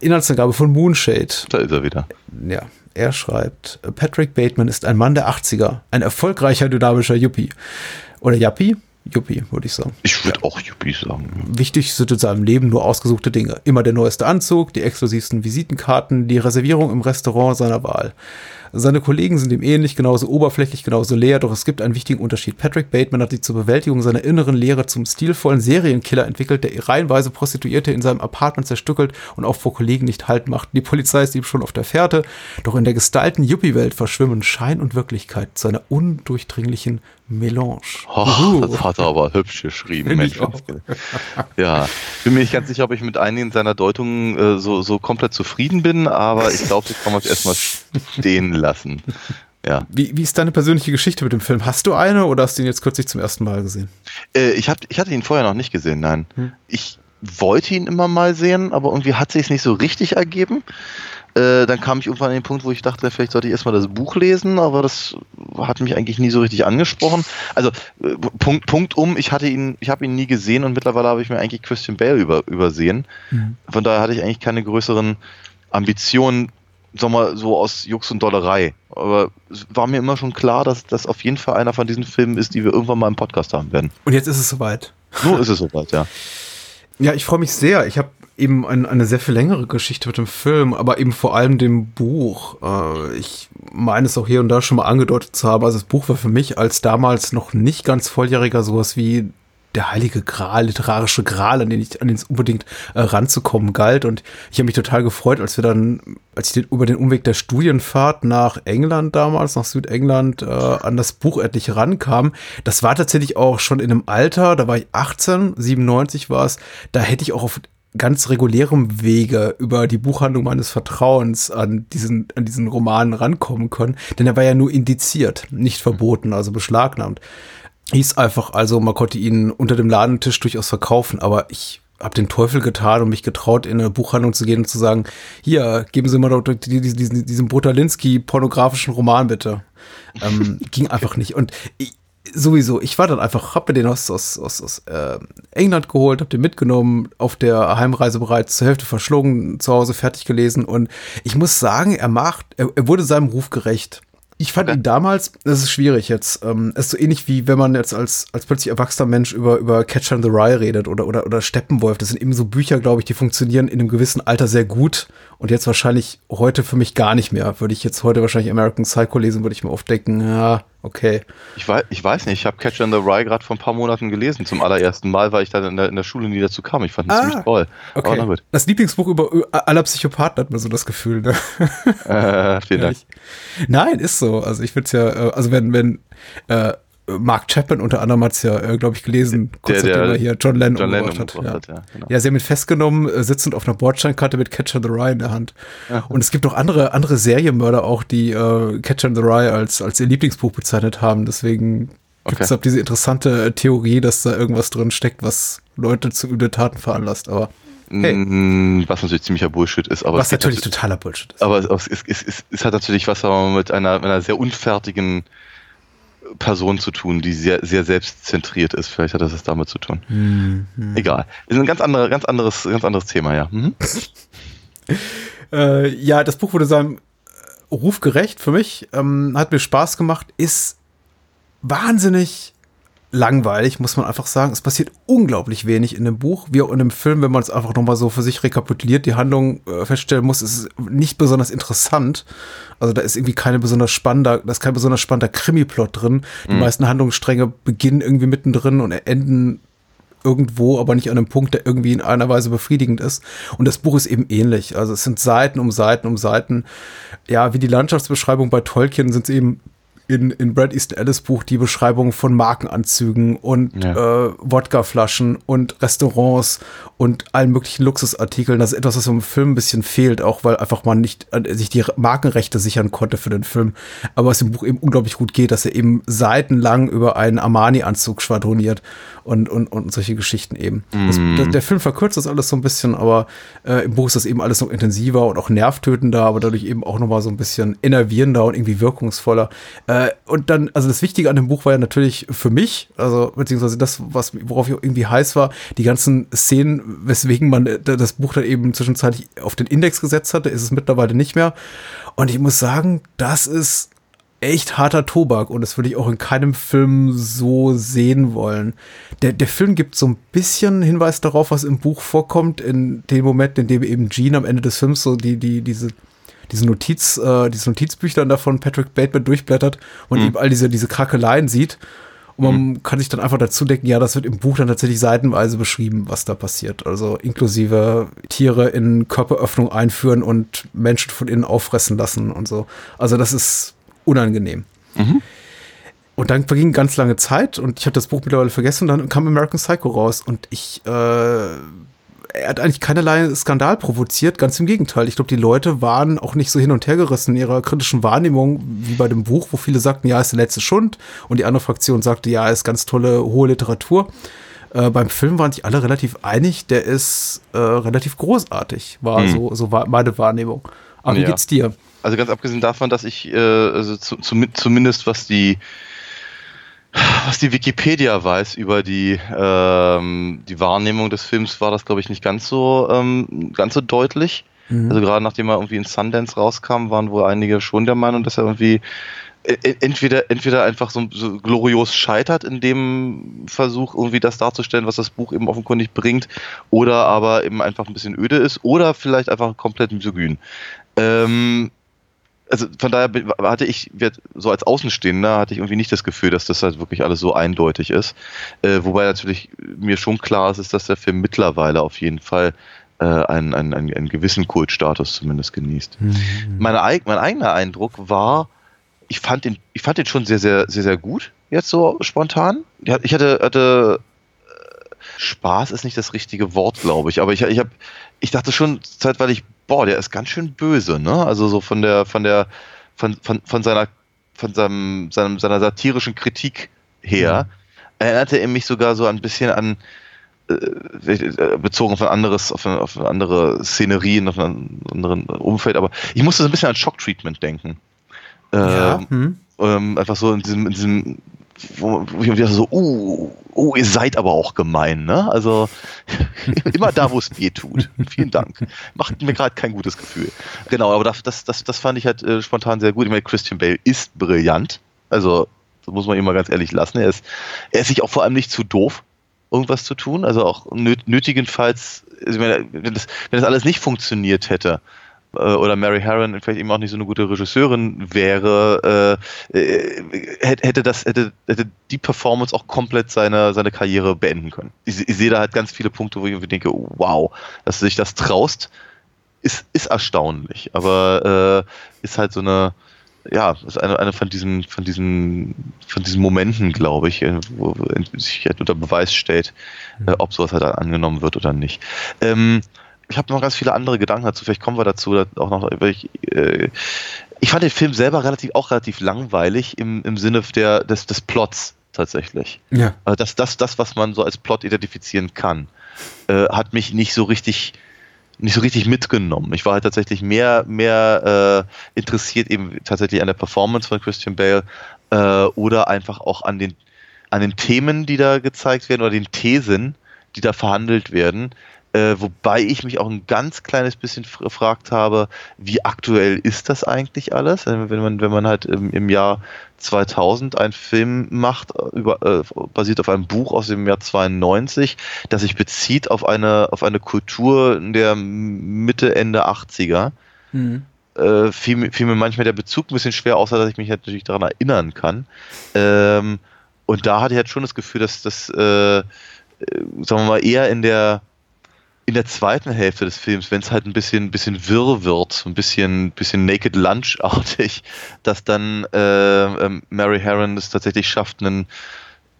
Speaker 6: Inhaltsangabe von Moonshade.
Speaker 7: Da ist er wieder.
Speaker 6: Ja, Er schreibt, Patrick Bateman ist ein Mann der 80er, ein erfolgreicher, dynamischer Yuppie. Oder Yuppie? Yuppie, würde ich sagen.
Speaker 7: Ich würde auch Yuppie sagen.
Speaker 6: Wichtig sind in seinem Leben nur ausgesuchte Dinge. Immer der neueste Anzug, die exklusivsten Visitenkarten, die Reservierung im Restaurant seiner Wahl. Seine Kollegen sind ihm ähnlich, genauso oberflächlich, genauso leer, doch es gibt einen wichtigen Unterschied. Patrick Bateman hat sich zur Bewältigung seiner inneren Leere zum stilvollen Serienkiller entwickelt, der reihenweise Prostituierte in seinem Apartment zerstückelt und auch vor Kollegen nicht Halt macht. Die Polizei ist ihm schon auf der Fährte, doch in der gestalten Yuppie-Welt verschwimmen Schein und Wirklichkeit zu einer undurchdringlichen Melange.
Speaker 7: Oh, das hat er aber hübsch geschrieben. Mensch. (laughs) Ja, bin mir nicht ganz sicher, ob ich mit einigen seiner Deutungen äh, so, so komplett zufrieden bin, aber ich glaube, das kann man erstmal stehen lassen. Ja.
Speaker 6: Wie, wie ist deine persönliche Geschichte mit dem Film? Hast du eine oder hast du ihn jetzt kürzlich zum ersten Mal gesehen?
Speaker 7: Äh, ich, hab, ich hatte ihn vorher noch nicht gesehen, nein. Ich wollte ihn immer mal sehen, aber irgendwie hat sich nicht so richtig ergeben. Äh, dann kam ich irgendwann an den Punkt, wo ich dachte, vielleicht sollte ich erstmal das Buch lesen, aber das hat mich eigentlich nie so richtig angesprochen. Also äh, Punkt, Punkt um, ich hatte ihn, ich habe ihn nie gesehen und mittlerweile habe ich mir eigentlich Christian Bale über, übersehen. Von daher hatte ich eigentlich keine größeren Ambitionen, sag mal, so aus Jux und Dollerei. Aber es war mir immer schon klar, dass das auf jeden Fall einer von diesen Filmen ist, die wir irgendwann mal im Podcast haben werden.
Speaker 6: Und jetzt ist es soweit.
Speaker 7: Nur ist es soweit, ja.
Speaker 6: Ja, ich freue mich sehr. Ich habe eben ein, eine sehr viel längere Geschichte mit dem Film, aber eben vor allem dem Buch. Äh, ich meine es auch hier und da schon mal angedeutet zu haben. Also das Buch war für mich als damals noch nicht ganz volljähriger sowas wie der heilige Gral, literarische Gral, an den ich, an den es unbedingt äh, ranzukommen galt. Und ich habe mich total gefreut, als wir dann, als ich den, über den Umweg der Studienfahrt nach England damals, nach Südengland, äh, an das Buch endlich rankam. Das war tatsächlich auch schon in einem Alter, da war ich 18, 97 war es, da hätte ich auch auf ganz regulärem Wege über die Buchhandlung meines Vertrauens an diesen, an diesen Roman rankommen können. Denn er war ja nur indiziert, nicht verboten, also beschlagnahmt. Hieß einfach, also man konnte ihn unter dem Ladentisch durchaus verkaufen, aber ich habe den Teufel getan und mich getraut, in eine Buchhandlung zu gehen und zu sagen, hier, geben Sie mal doch diesen, diesen, Brutalinski pornografischen Roman bitte. Ähm, ging einfach nicht. Und ich, sowieso, ich war dann einfach, hab mir den aus, aus, aus, aus äh, England geholt, hab den mitgenommen, auf der Heimreise bereits zur Hälfte verschlungen, zu Hause fertig gelesen und ich muss sagen, er macht, er, er wurde seinem Ruf gerecht. Ich fand ihn damals, das ist schwierig jetzt, ähm, ist so ähnlich wie wenn man jetzt als, als plötzlich erwachsener Mensch über, über Catcher in the Rye redet oder, oder, oder Steppenwolf. Das sind eben so Bücher, glaube ich, die funktionieren in einem gewissen Alter sehr gut und jetzt wahrscheinlich heute für mich gar nicht mehr. Würde ich jetzt heute wahrscheinlich American Psycho lesen, würde ich mir oft denken, ja, okay.
Speaker 7: Ich weiß, ich weiß nicht, ich habe Catcher in the Rye gerade vor ein paar Monaten gelesen, zum allerersten Mal, weil ich dann in der, in der Schule nie dazu kam. Ich fand ihn
Speaker 6: Ah,
Speaker 7: ziemlich toll.
Speaker 6: Okay. Das Lieblingsbuch über aller Psychopathen hat man so das Gefühl, ne?
Speaker 7: Äh, vielen (laughs) Dank.
Speaker 6: Nein, ist so. Also ich würde es ja, äh, also wenn, wenn äh, Mark Chapman unter anderem hat es ja, äh, glaube ich, gelesen, kurz
Speaker 7: Der-
Speaker 6: nachdem er hier John Lennon
Speaker 7: John Lennon
Speaker 6: hat. ja.
Speaker 7: hat, ja, genau.
Speaker 6: ja, sie haben ihn festgenommen, äh, sitzend auf einer Bordsteinkarte mit Catcher the Rye in der Hand. Und es gibt auch andere, andere Serienmörder auch, die äh, Catcher in the Rye als, als ihr Lieblingsbuch bezeichnet haben. Deswegen gibt es
Speaker 7: Okay.
Speaker 6: diese interessante äh, Theorie, dass da irgendwas drin steckt, was Leute zu üble Taten veranlasst. Aber Hey.
Speaker 7: Was natürlich ziemlicher Bullshit ist, aber
Speaker 6: was natürlich totaler Bullshit ist.
Speaker 7: aber es, es, es, es, hat natürlich was mit einer, mit einer sehr unfertigen Person zu tun, die sehr, sehr selbstzentriert ist. Vielleicht hat das was damit zu tun.
Speaker 6: Hm,
Speaker 7: Egal. Ist ein ganz, andere, ganz, anderes, ganz anderes Thema, ja. Mhm. (laughs)
Speaker 6: Äh, ja, das Buch wurde seinem Ruf gerecht für mich. Ähm, hat mir Spaß gemacht. Ist wahnsinnig langweilig, muss man einfach sagen. Es passiert unglaublich wenig in dem Buch, wie auch in dem Film, wenn man es einfach nochmal so für sich rekapituliert, die Handlung äh, feststellen muss, ist es nicht besonders interessant. Also da ist irgendwie keine besonders spannender, da ist kein besonders spannender Krimi-Plot drin. Die meisten Handlungsstränge beginnen irgendwie mittendrin und enden irgendwo, aber nicht an einem Punkt, der irgendwie in einer Weise befriedigend ist. Und das Buch ist eben ähnlich. Also es sind Seiten um Seiten um Seiten. Ja, wie die Landschaftsbeschreibung bei Tolkien sind es eben in, in Brad Easton Ellis Buch die Beschreibung von Markenanzügen und
Speaker 7: Ja.
Speaker 6: äh, Wodkaflaschen und Restaurants und allen möglichen Luxusartikeln. Das ist etwas, was im Film ein bisschen fehlt, auch weil einfach man nicht äh, sich die Markenrechte sichern konnte für den Film. Aber was im Buch eben unglaublich gut geht, dass er eben seitenlang über einen Armani-Anzug schwadroniert. Und, und, und solche Geschichten eben. Das, der, der Film verkürzt das alles so ein bisschen, aber äh, im Buch ist das eben alles noch intensiver und auch nervtötender, aber dadurch eben auch nochmal so ein bisschen innervierender und irgendwie wirkungsvoller. Äh, und dann, also das Wichtige an dem Buch war ja natürlich für mich, also beziehungsweise das, was, worauf ich irgendwie heiß war, die ganzen Szenen, weswegen man äh, das Buch dann eben zwischenzeitlich auf den Index gesetzt hatte, ist es mittlerweile nicht mehr. Und ich muss sagen, das ist echt harter Tobak und das würde ich auch in keinem Film so sehen wollen. Der, der Film gibt so ein bisschen Hinweis darauf, was im Buch vorkommt, in dem Moment, in dem eben Jean am Ende des Films so die, die, diese, diese Notiz, äh, dieses Notizbüchlein davon Patrick Bateman durchblättert und eben all diese, diese Krakeleien sieht. Und man kann sich dann einfach dazu denken, ja, das wird im Buch dann tatsächlich seitenweise beschrieben, was da passiert. Also inklusive Tiere in Körperöffnung einführen und Menschen von innen auffressen lassen und so. Also das ist unangenehm. Und dann verging ganz lange Zeit und ich habe das Buch mittlerweile vergessen. Dann kam American Psycho raus und ich, äh, er hat eigentlich keinerlei Skandal provoziert. Ganz im Gegenteil. Ich glaube, die Leute waren auch nicht so hin und her gerissen in ihrer kritischen Wahrnehmung wie bei dem Buch, wo viele sagten, ja, ist der letzte Schund und die andere Fraktion sagte, ja, ist ganz tolle hohe Literatur. Äh, beim Film waren sich alle relativ einig. Der ist äh, relativ großartig, war so, so war meine Wahrnehmung. Aber wie
Speaker 7: Ja.
Speaker 6: geht's dir?
Speaker 7: Also ganz abgesehen davon, dass ich äh, also zu, zu, zumindest was die was die Wikipedia weiß über die ähm, die Wahrnehmung des Films, war das glaube ich nicht ganz so ähm, ganz so deutlich. Also gerade nachdem er irgendwie in Sundance rauskam, waren wohl einige schon der Meinung, dass er irgendwie e- e- entweder entweder einfach so, so glorios scheitert in dem Versuch irgendwie das darzustellen, was das Buch eben offenkundig bringt, oder aber eben einfach ein bisschen öde ist oder vielleicht einfach komplett misogyn. Ähm, also von daher hatte ich so als Außenstehender hatte ich irgendwie nicht das Gefühl, dass das halt wirklich alles so eindeutig ist. Äh, wobei natürlich mir schon klar ist, dass der Film mittlerweile auf jeden Fall äh, einen, einen, einen, einen gewissen Kultstatus zumindest genießt. Meine, eig- mein eigener Eindruck war, ich fand den, ich fand den schon sehr, sehr, sehr, sehr gut, jetzt so spontan. Ich hatte, hatte äh, Spaß ist nicht das richtige Wort, glaube ich, aber ich, ich habe, ich dachte schon zeitweilig, boah, der ist ganz schön böse, ne? Also so von der, von der, von, von, von seiner, von seinem, seinem, seiner satirischen Kritik her, erinnerte er mich sogar so ein bisschen an, äh, bezogen auf ein anderes, auf eine, auf eine andere Szenerie, auf einen anderen Umfeld, aber ich musste so ein bisschen an Shock Treatment denken. Ähm,
Speaker 6: Hm?
Speaker 7: ähm, einfach so in diesem, in diesem wo, wo ich mir so, uh, oh, ihr seid aber auch gemein, ne? Also (laughs) immer da, wo es weh tut. Vielen Dank. Macht mir gerade kein gutes Gefühl. Genau, aber das, das, das, fand ich halt äh, spontan sehr gut. Ich meine, Christian Bale ist brillant. Also, das muss man ihm mal ganz ehrlich lassen. Er ist, er ist sich auch vor allem nicht zu doof, irgendwas zu tun. Also auch nöt, nötigenfalls, also wenn das, wenn das alles nicht funktioniert hätte, äh, oder Mary Harron vielleicht eben auch nicht so eine gute Regisseurin wäre, äh, äh, hätte, das, hätte, hätte die Performance auch komplett seine, seine Karriere beenden können. Ich, ich sehe da halt ganz viele Punkte, wo ich irgendwie denke, wow, dass du dich das traust, ist, ist erstaunlich, aber ist halt so eine, ja, ist eine, eine von diesen, von diesen, von diesen Momenten, glaube ich, wo wo sich halt unter Beweis stellt, äh, ob sowas halt angenommen wird oder nicht. Ähm, ich habe noch ganz viele andere Gedanken dazu, vielleicht kommen wir dazu da- auch noch. Ich, äh, ich fand den Film selber relativ, auch relativ langweilig im, im Sinne der, des, des Plots tatsächlich.
Speaker 6: Ja.
Speaker 7: Also das, das, das, was man so als Plot identifizieren kann, äh, hat mich nicht so richtig nicht so richtig mitgenommen. Ich war halt tatsächlich mehr, mehr äh, interessiert eben tatsächlich an der Performance von Christian Bale äh, oder einfach auch an den, an den Themen, die da gezeigt werden oder den Thesen, die da verhandelt werden. Äh, wobei ich mich auch ein ganz kleines bisschen fr- gefragt habe, wie aktuell ist das eigentlich alles? Äh, Wenn man, wenn man halt im, im Jahr 2000 einen Film macht, äh, über, äh, basiert auf einem Buch aus dem Jahr 92, das sich bezieht auf eine, auf eine Kultur der Mitte, Ende 80er. Äh, fiel, mir- fiel mir manchmal der Bezug ein bisschen schwer, außer dass ich mich halt natürlich daran erinnern kann. Ähm, und da hatte ich halt schon das Gefühl, dass das, äh, sagen wir mal, eher in der in der zweiten Hälfte des Films, wenn es halt ein bisschen, bisschen wirr wird, ein bisschen, bisschen Naked Lunch-artig, (laughs) dass dann äh, ähm, Mary Harron es tatsächlich schafft, einen,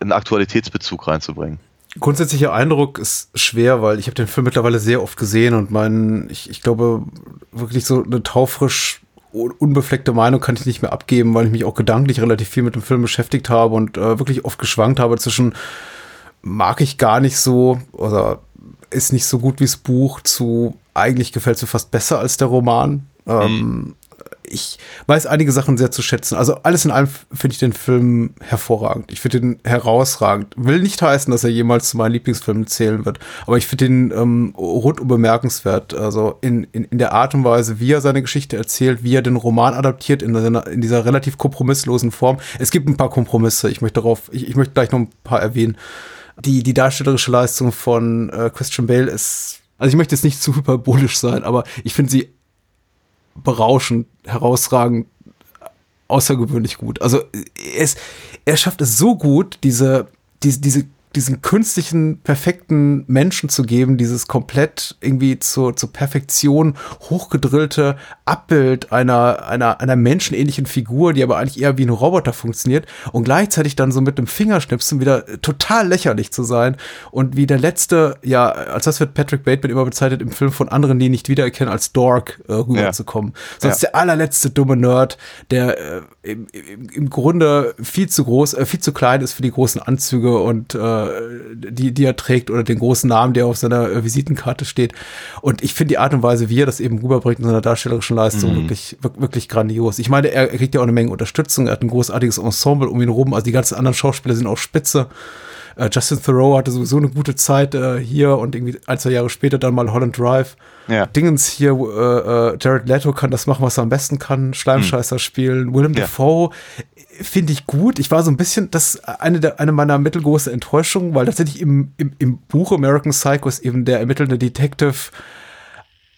Speaker 7: einen Aktualitätsbezug reinzubringen.
Speaker 6: Grundsätzlicher Eindruck ist schwer, weil ich habe den Film mittlerweile sehr oft gesehen und mein, ich, ich glaube, wirklich so eine taufrisch un- unbefleckte Meinung kann ich nicht mehr abgeben, weil ich mich auch gedanklich relativ viel mit dem Film beschäftigt habe und äh, wirklich oft geschwankt habe zwischen mag ich gar nicht so oder ist nicht so gut wie das Buch zu eigentlich gefällt es mir fast besser als der Roman. Ähm, ich weiß einige Sachen sehr zu schätzen. Also alles in allem finde ich den Film hervorragend. Ich finde ihn herausragend. Will nicht heißen, dass er jemals zu meinen Lieblingsfilmen zählen wird, aber ich finde ihn ähm, rundum bemerkenswert. Also in, in, in der Art und Weise, wie er seine Geschichte erzählt, wie er den Roman adaptiert in, seiner, in dieser relativ kompromisslosen Form. Es gibt ein paar Kompromisse. Ich möchte darauf, ich, ich möchte gleich noch ein paar erwähnen. Die, die darstellerische Leistung von äh, Christian Bale ist, also ich möchte jetzt nicht zu hyperbolisch sein, aber ich finde sie berauschend, herausragend, außergewöhnlich gut. Also es, er schafft es so gut, diese, diese, diese diesen künstlichen, perfekten Menschen zu geben, dieses komplett irgendwie zur, zur Perfektion hochgedrillte Abbild einer, einer, einer menschenähnlichen Figur, die aber eigentlich eher wie ein Roboter funktioniert und gleichzeitig dann so mit dem Fingerschnipsen wieder total lächerlich zu sein und wie der letzte, ja, als das wird Patrick Bateman immer bezeichnet, im Film von anderen, die ihn nicht wiedererkennen, als Dork äh, rüberzukommen. Ja. Sonst ja. der allerletzte dumme Nerd, der äh, im, im, im Grunde viel zu groß, äh, viel zu klein ist für die großen Anzüge und äh, die, die er trägt oder den großen Namen, der auf seiner äh, Visitenkarte steht. Und ich finde die Art und Weise, wie er das eben rüberbringt in seiner darstellerischen Leistung, mhm. wirklich, wirklich grandios. Ich meine, er, er kriegt ja auch eine Menge Unterstützung, er hat ein großartiges Ensemble um ihn rum, also die ganzen anderen Schauspieler sind auch spitze. Uh, Justin Thoreau hatte sowieso eine gute Zeit uh, hier und irgendwie ein, zwei Jahre später dann mal Holland Drive. Ja. Dingens hier, uh, Jared Leto kann das machen, was er am besten kann, Schleimscheißer mhm. spielen. Willem ja. Dafoe finde ich gut. Ich war so ein bisschen, das ist eine, der, eine meiner mittelgroßen Enttäuschungen, weil tatsächlich im, im, im Buch American Psycho ist eben der ermittelnde Detective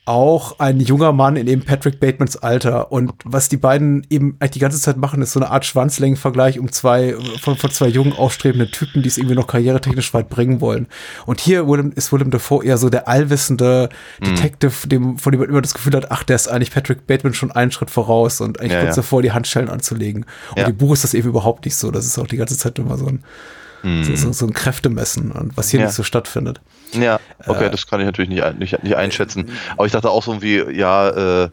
Speaker 6: auch ein junger Mann in eben Patrick Batemans Alter. Und was die beiden eben eigentlich die ganze Zeit machen, ist so eine Art Schwanzlängenvergleich um zwei, von, von zwei jungen, aufstrebenden Typen, die es irgendwie noch karrieretechnisch weit bringen wollen. Und hier Willem, ist Willem Dafoe eher so der allwissende mhm. Detective, dem, von dem man immer das Gefühl hat, ach, der ist eigentlich Patrick Bateman schon einen Schritt voraus und eigentlich ja, kurz ja. davor, die Handschellen anzulegen. Und ja. im Buch ist das eben überhaupt nicht so. Das ist auch die ganze Zeit immer so ein, mhm. so, so, ein Kräftemessen und was hier nicht so stattfindet.
Speaker 7: Ja, okay, äh, das kann ich natürlich nicht, nicht, nicht einschätzen. Aber ich dachte auch so wie, ja, äh,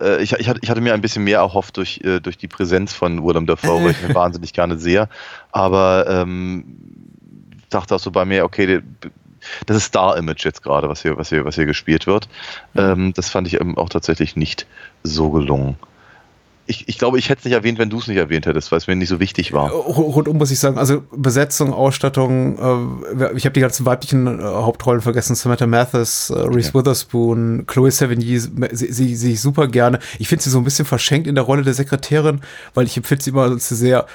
Speaker 7: äh ich, ich, hatte, ich hatte mir ein bisschen mehr erhofft durch, äh, durch die Präsenz von Willem Dafoe, weil ich ihn (laughs) wahnsinnig gerne sehe. Aber ähm, dachte auch so bei mir, okay, das ist Star-Image jetzt gerade, was hier, was, hier, was hier gespielt wird. Mhm. Ähm, das fand ich auch tatsächlich nicht so gelungen ich, ich glaube, ich hätte es nicht erwähnt, wenn du es nicht erwähnt hättest, weil es mir nicht so wichtig war.
Speaker 6: Rundum muss ich sagen, also Besetzung, Ausstattung, äh, ich habe die ganzen weiblichen äh, Hauptrollen vergessen, Samantha Mathis, äh, Reese ja. Witherspoon, Chloe Sevigny, sie, sie, sie super gerne. Ich finde sie so ein bisschen verschenkt in der Rolle der Sekretärin, weil ich empfinde sie immer als sehr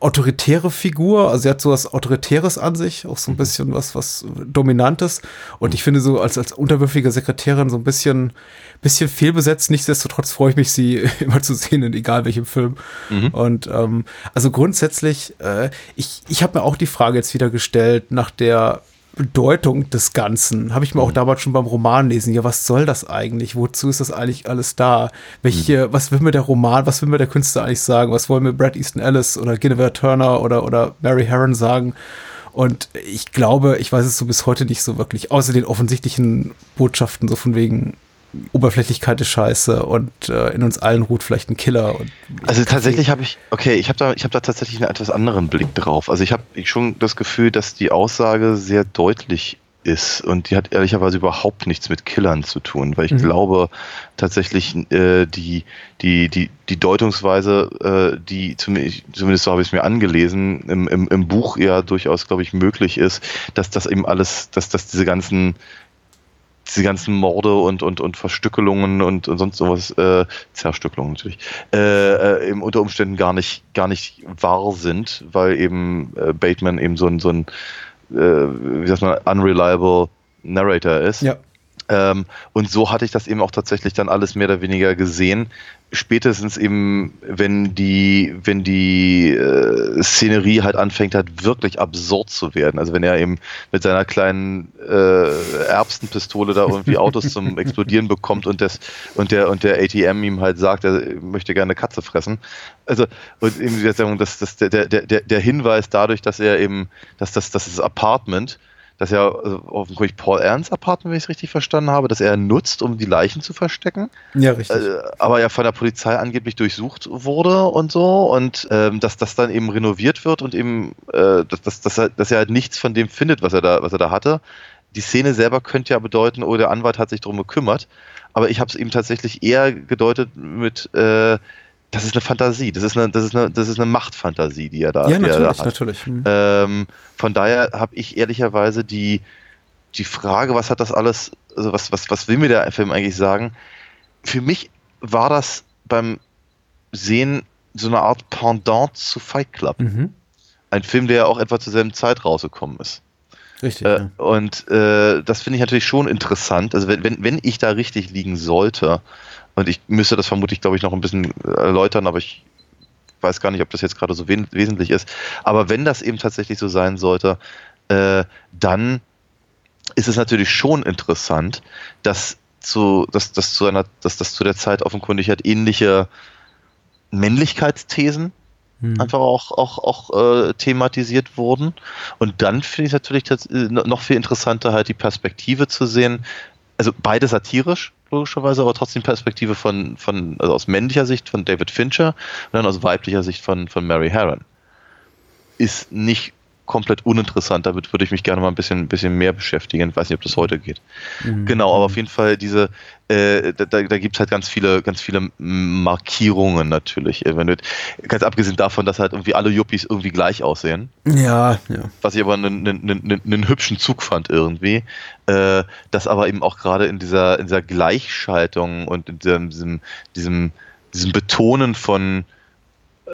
Speaker 6: autoritäre Figur, also sie hat so was Autoritäres an sich, auch so ein mhm. bisschen was, was Dominantes. Und ich finde so als, als unterwürfige Sekretärin so ein bisschen, bisschen fehlbesetzt. Nichtsdestotrotz freue ich mich, sie (laughs) immer zu sehen, in egal welchem Film. Mhm. Und ähm, also grundsätzlich, äh, ich, ich habe mir auch die Frage jetzt wieder gestellt nach der Bedeutung des Ganzen. Habe ich mir auch mhm. damals schon beim Roman lesen. Ja, was soll das eigentlich? Wozu ist das eigentlich alles da? Welche, mhm. was will mir der Roman, was will mir der Künstler eigentlich sagen? Was wollen mir Brad Easton Ellis oder Guinevere Turner oder, oder Mary Herron sagen? Und ich glaube, ich weiß es so bis heute nicht so wirklich, außer den offensichtlichen Botschaften, so von wegen, Oberflächlichkeit ist scheiße und äh, in uns allen ruht vielleicht ein Killer.
Speaker 7: also tatsächlich habe ich, okay, ich habe da, ich habe da tatsächlich einen etwas anderen Blick drauf. Also ich habe schon das Gefühl, dass die Aussage sehr deutlich ist und die hat ehrlicherweise überhaupt nichts mit Killern zu tun, weil ich mhm. glaube tatsächlich äh, die, die, die, die Deutungsweise, äh, die zumindest, zumindest so habe ich es mir angelesen, im, im, im Buch ja durchaus, glaube ich, möglich ist, dass das eben alles, dass, dass diese ganzen diese ganzen Morde und, und, und Verstückelungen und, und sonst sowas, äh, Zerstückelungen natürlich, äh, äh, unter Umständen gar nicht, gar nicht wahr sind, weil eben äh, Bateman eben so ein, so ein äh, wie sagt man, unreliable Narrator ist. Ja. Ähm, und so hatte ich das eben auch tatsächlich dann alles mehr oder weniger gesehen. Spätestens eben, wenn die, wenn die äh, Szenerie halt anfängt hat, wirklich absurd zu werden. Also wenn er eben mit seiner kleinen äh, Erbsenpistole da irgendwie (laughs) Autos zum Explodieren bekommt und das und der und der ATM ihm halt sagt, er möchte gerne eine Katze fressen. Also und eben das, das, der, der, der, der Hinweis dadurch, dass er eben, dass das, dass das Apartment dass er also offenkundig Paul Ernst Apartment, wenn ich es richtig verstanden habe, dass er nutzt, um die Leichen zu verstecken.
Speaker 6: Ja, richtig.
Speaker 7: Äh, aber ja von der Polizei angeblich durchsucht wurde und so und ähm, dass das dann eben renoviert wird und eben, äh, dass, dass, dass, er, dass er halt nichts von dem findet, was er da, was er da hatte. Die Szene selber könnte ja bedeuten, oh, der Anwalt hat sich darum gekümmert, aber ich habe es eben tatsächlich eher gedeutet mit, äh, das ist eine Fantasie, das ist eine, das ist eine, das ist eine Machtfantasie, die er da,
Speaker 6: ja,
Speaker 7: die er da
Speaker 6: natürlich,
Speaker 7: hat.
Speaker 6: natürlich. Hm.
Speaker 7: Ähm, von daher habe ich ehrlicherweise die, die Frage, was hat das alles, also was, was, was will mir der Film eigentlich sagen? Für mich war das beim Sehen so eine Art Pendant zu Fight Club.
Speaker 6: Mhm.
Speaker 7: Ein Film, der ja auch etwa zur selben Zeit rausgekommen ist.
Speaker 6: Richtig.
Speaker 7: Äh,
Speaker 6: ja.
Speaker 7: und äh, das finde ich natürlich schon interessant. Also wenn, wenn, wenn ich da richtig liegen sollte, und ich müsste das vermutlich, glaube ich, noch ein bisschen erläutern, aber ich weiß gar nicht, ob das jetzt gerade so wesentlich ist. Aber wenn das eben tatsächlich so sein sollte, äh, dann ist es natürlich schon interessant, dass zu, dass, dass zu einer, dass das zu der Zeit offenkundig halt ähnliche Männlichkeitsthesen
Speaker 6: Hm.
Speaker 7: einfach auch, auch, auch äh, thematisiert wurden. Und dann finde ich es natürlich äh, noch viel interessanter, halt die Perspektive zu sehen. Also beide satirisch, logischerweise, aber trotzdem Perspektive von, von also aus männlicher Sicht von David Fincher und dann aus weiblicher Sicht von, von Mary Harron. Ist nicht komplett uninteressant, damit würde ich mich gerne mal ein bisschen, bisschen mehr beschäftigen. Ich weiß nicht, ob das heute geht.
Speaker 6: Mhm.
Speaker 7: Genau, aber auf jeden Fall diese, äh, da, da da gibt es halt ganz viele, ganz viele Markierungen natürlich. Äh, Wenn du, ganz abgesehen davon, dass halt irgendwie alle Yuppies irgendwie gleich aussehen,
Speaker 6: Ja, ja.
Speaker 7: was ich aber einen, hübschen Zug fand irgendwie, äh, dass aber eben auch gerade in dieser, in dieser Gleichschaltung und in diesem, diesem, diesem, diesem Betonen von,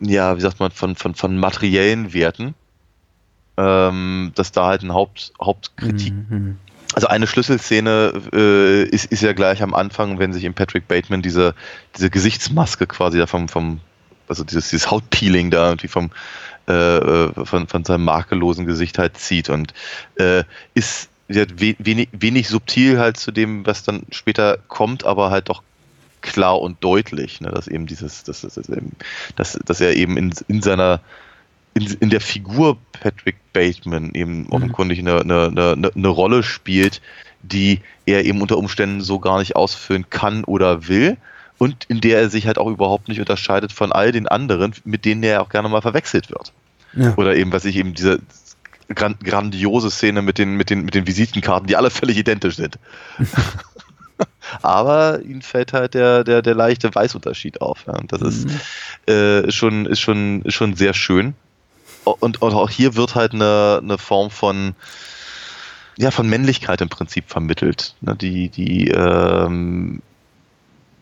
Speaker 7: ja, wie sagt man, von, von, von materiellen Werten, ähm, dass da halt ein Haupt, Hauptkritik
Speaker 6: Mhm.
Speaker 7: Also eine Schlüsselszene äh, ist, ist ja gleich am Anfang, wenn sich in Patrick Bateman diese, diese Gesichtsmaske quasi da vom, vom also dieses, dieses Hautpeeling da irgendwie vom äh, äh, von, von seinem makellosen Gesicht halt zieht und äh, ist wenig, wenig subtil halt zu dem, was dann später kommt, aber halt doch klar und deutlich, ne, dass eben dieses, dass, dass, dass er eben in, in seiner in, in der Figur Patrick Bateman eben offenkundig eine, eine, eine, eine Rolle spielt, die er eben unter Umständen so gar nicht ausfüllen kann oder will und in der er sich halt auch überhaupt nicht unterscheidet von all den anderen, mit denen er auch gerne mal verwechselt wird.
Speaker 6: Ja.
Speaker 7: Oder eben, was ich eben diese gran grandiose Szene mit den, mit, den, mit den Visitenkarten, die alle völlig identisch sind. (laughs) Aber ihnen fällt halt der, der, der leichte Weißunterschied auf. Ja. Und das ist, äh, schon, ist, schon, ist schon sehr schön. Und, und auch hier wird halt eine, eine Form von, ja, von Männlichkeit im Prinzip vermittelt, ne, die, die, ähm,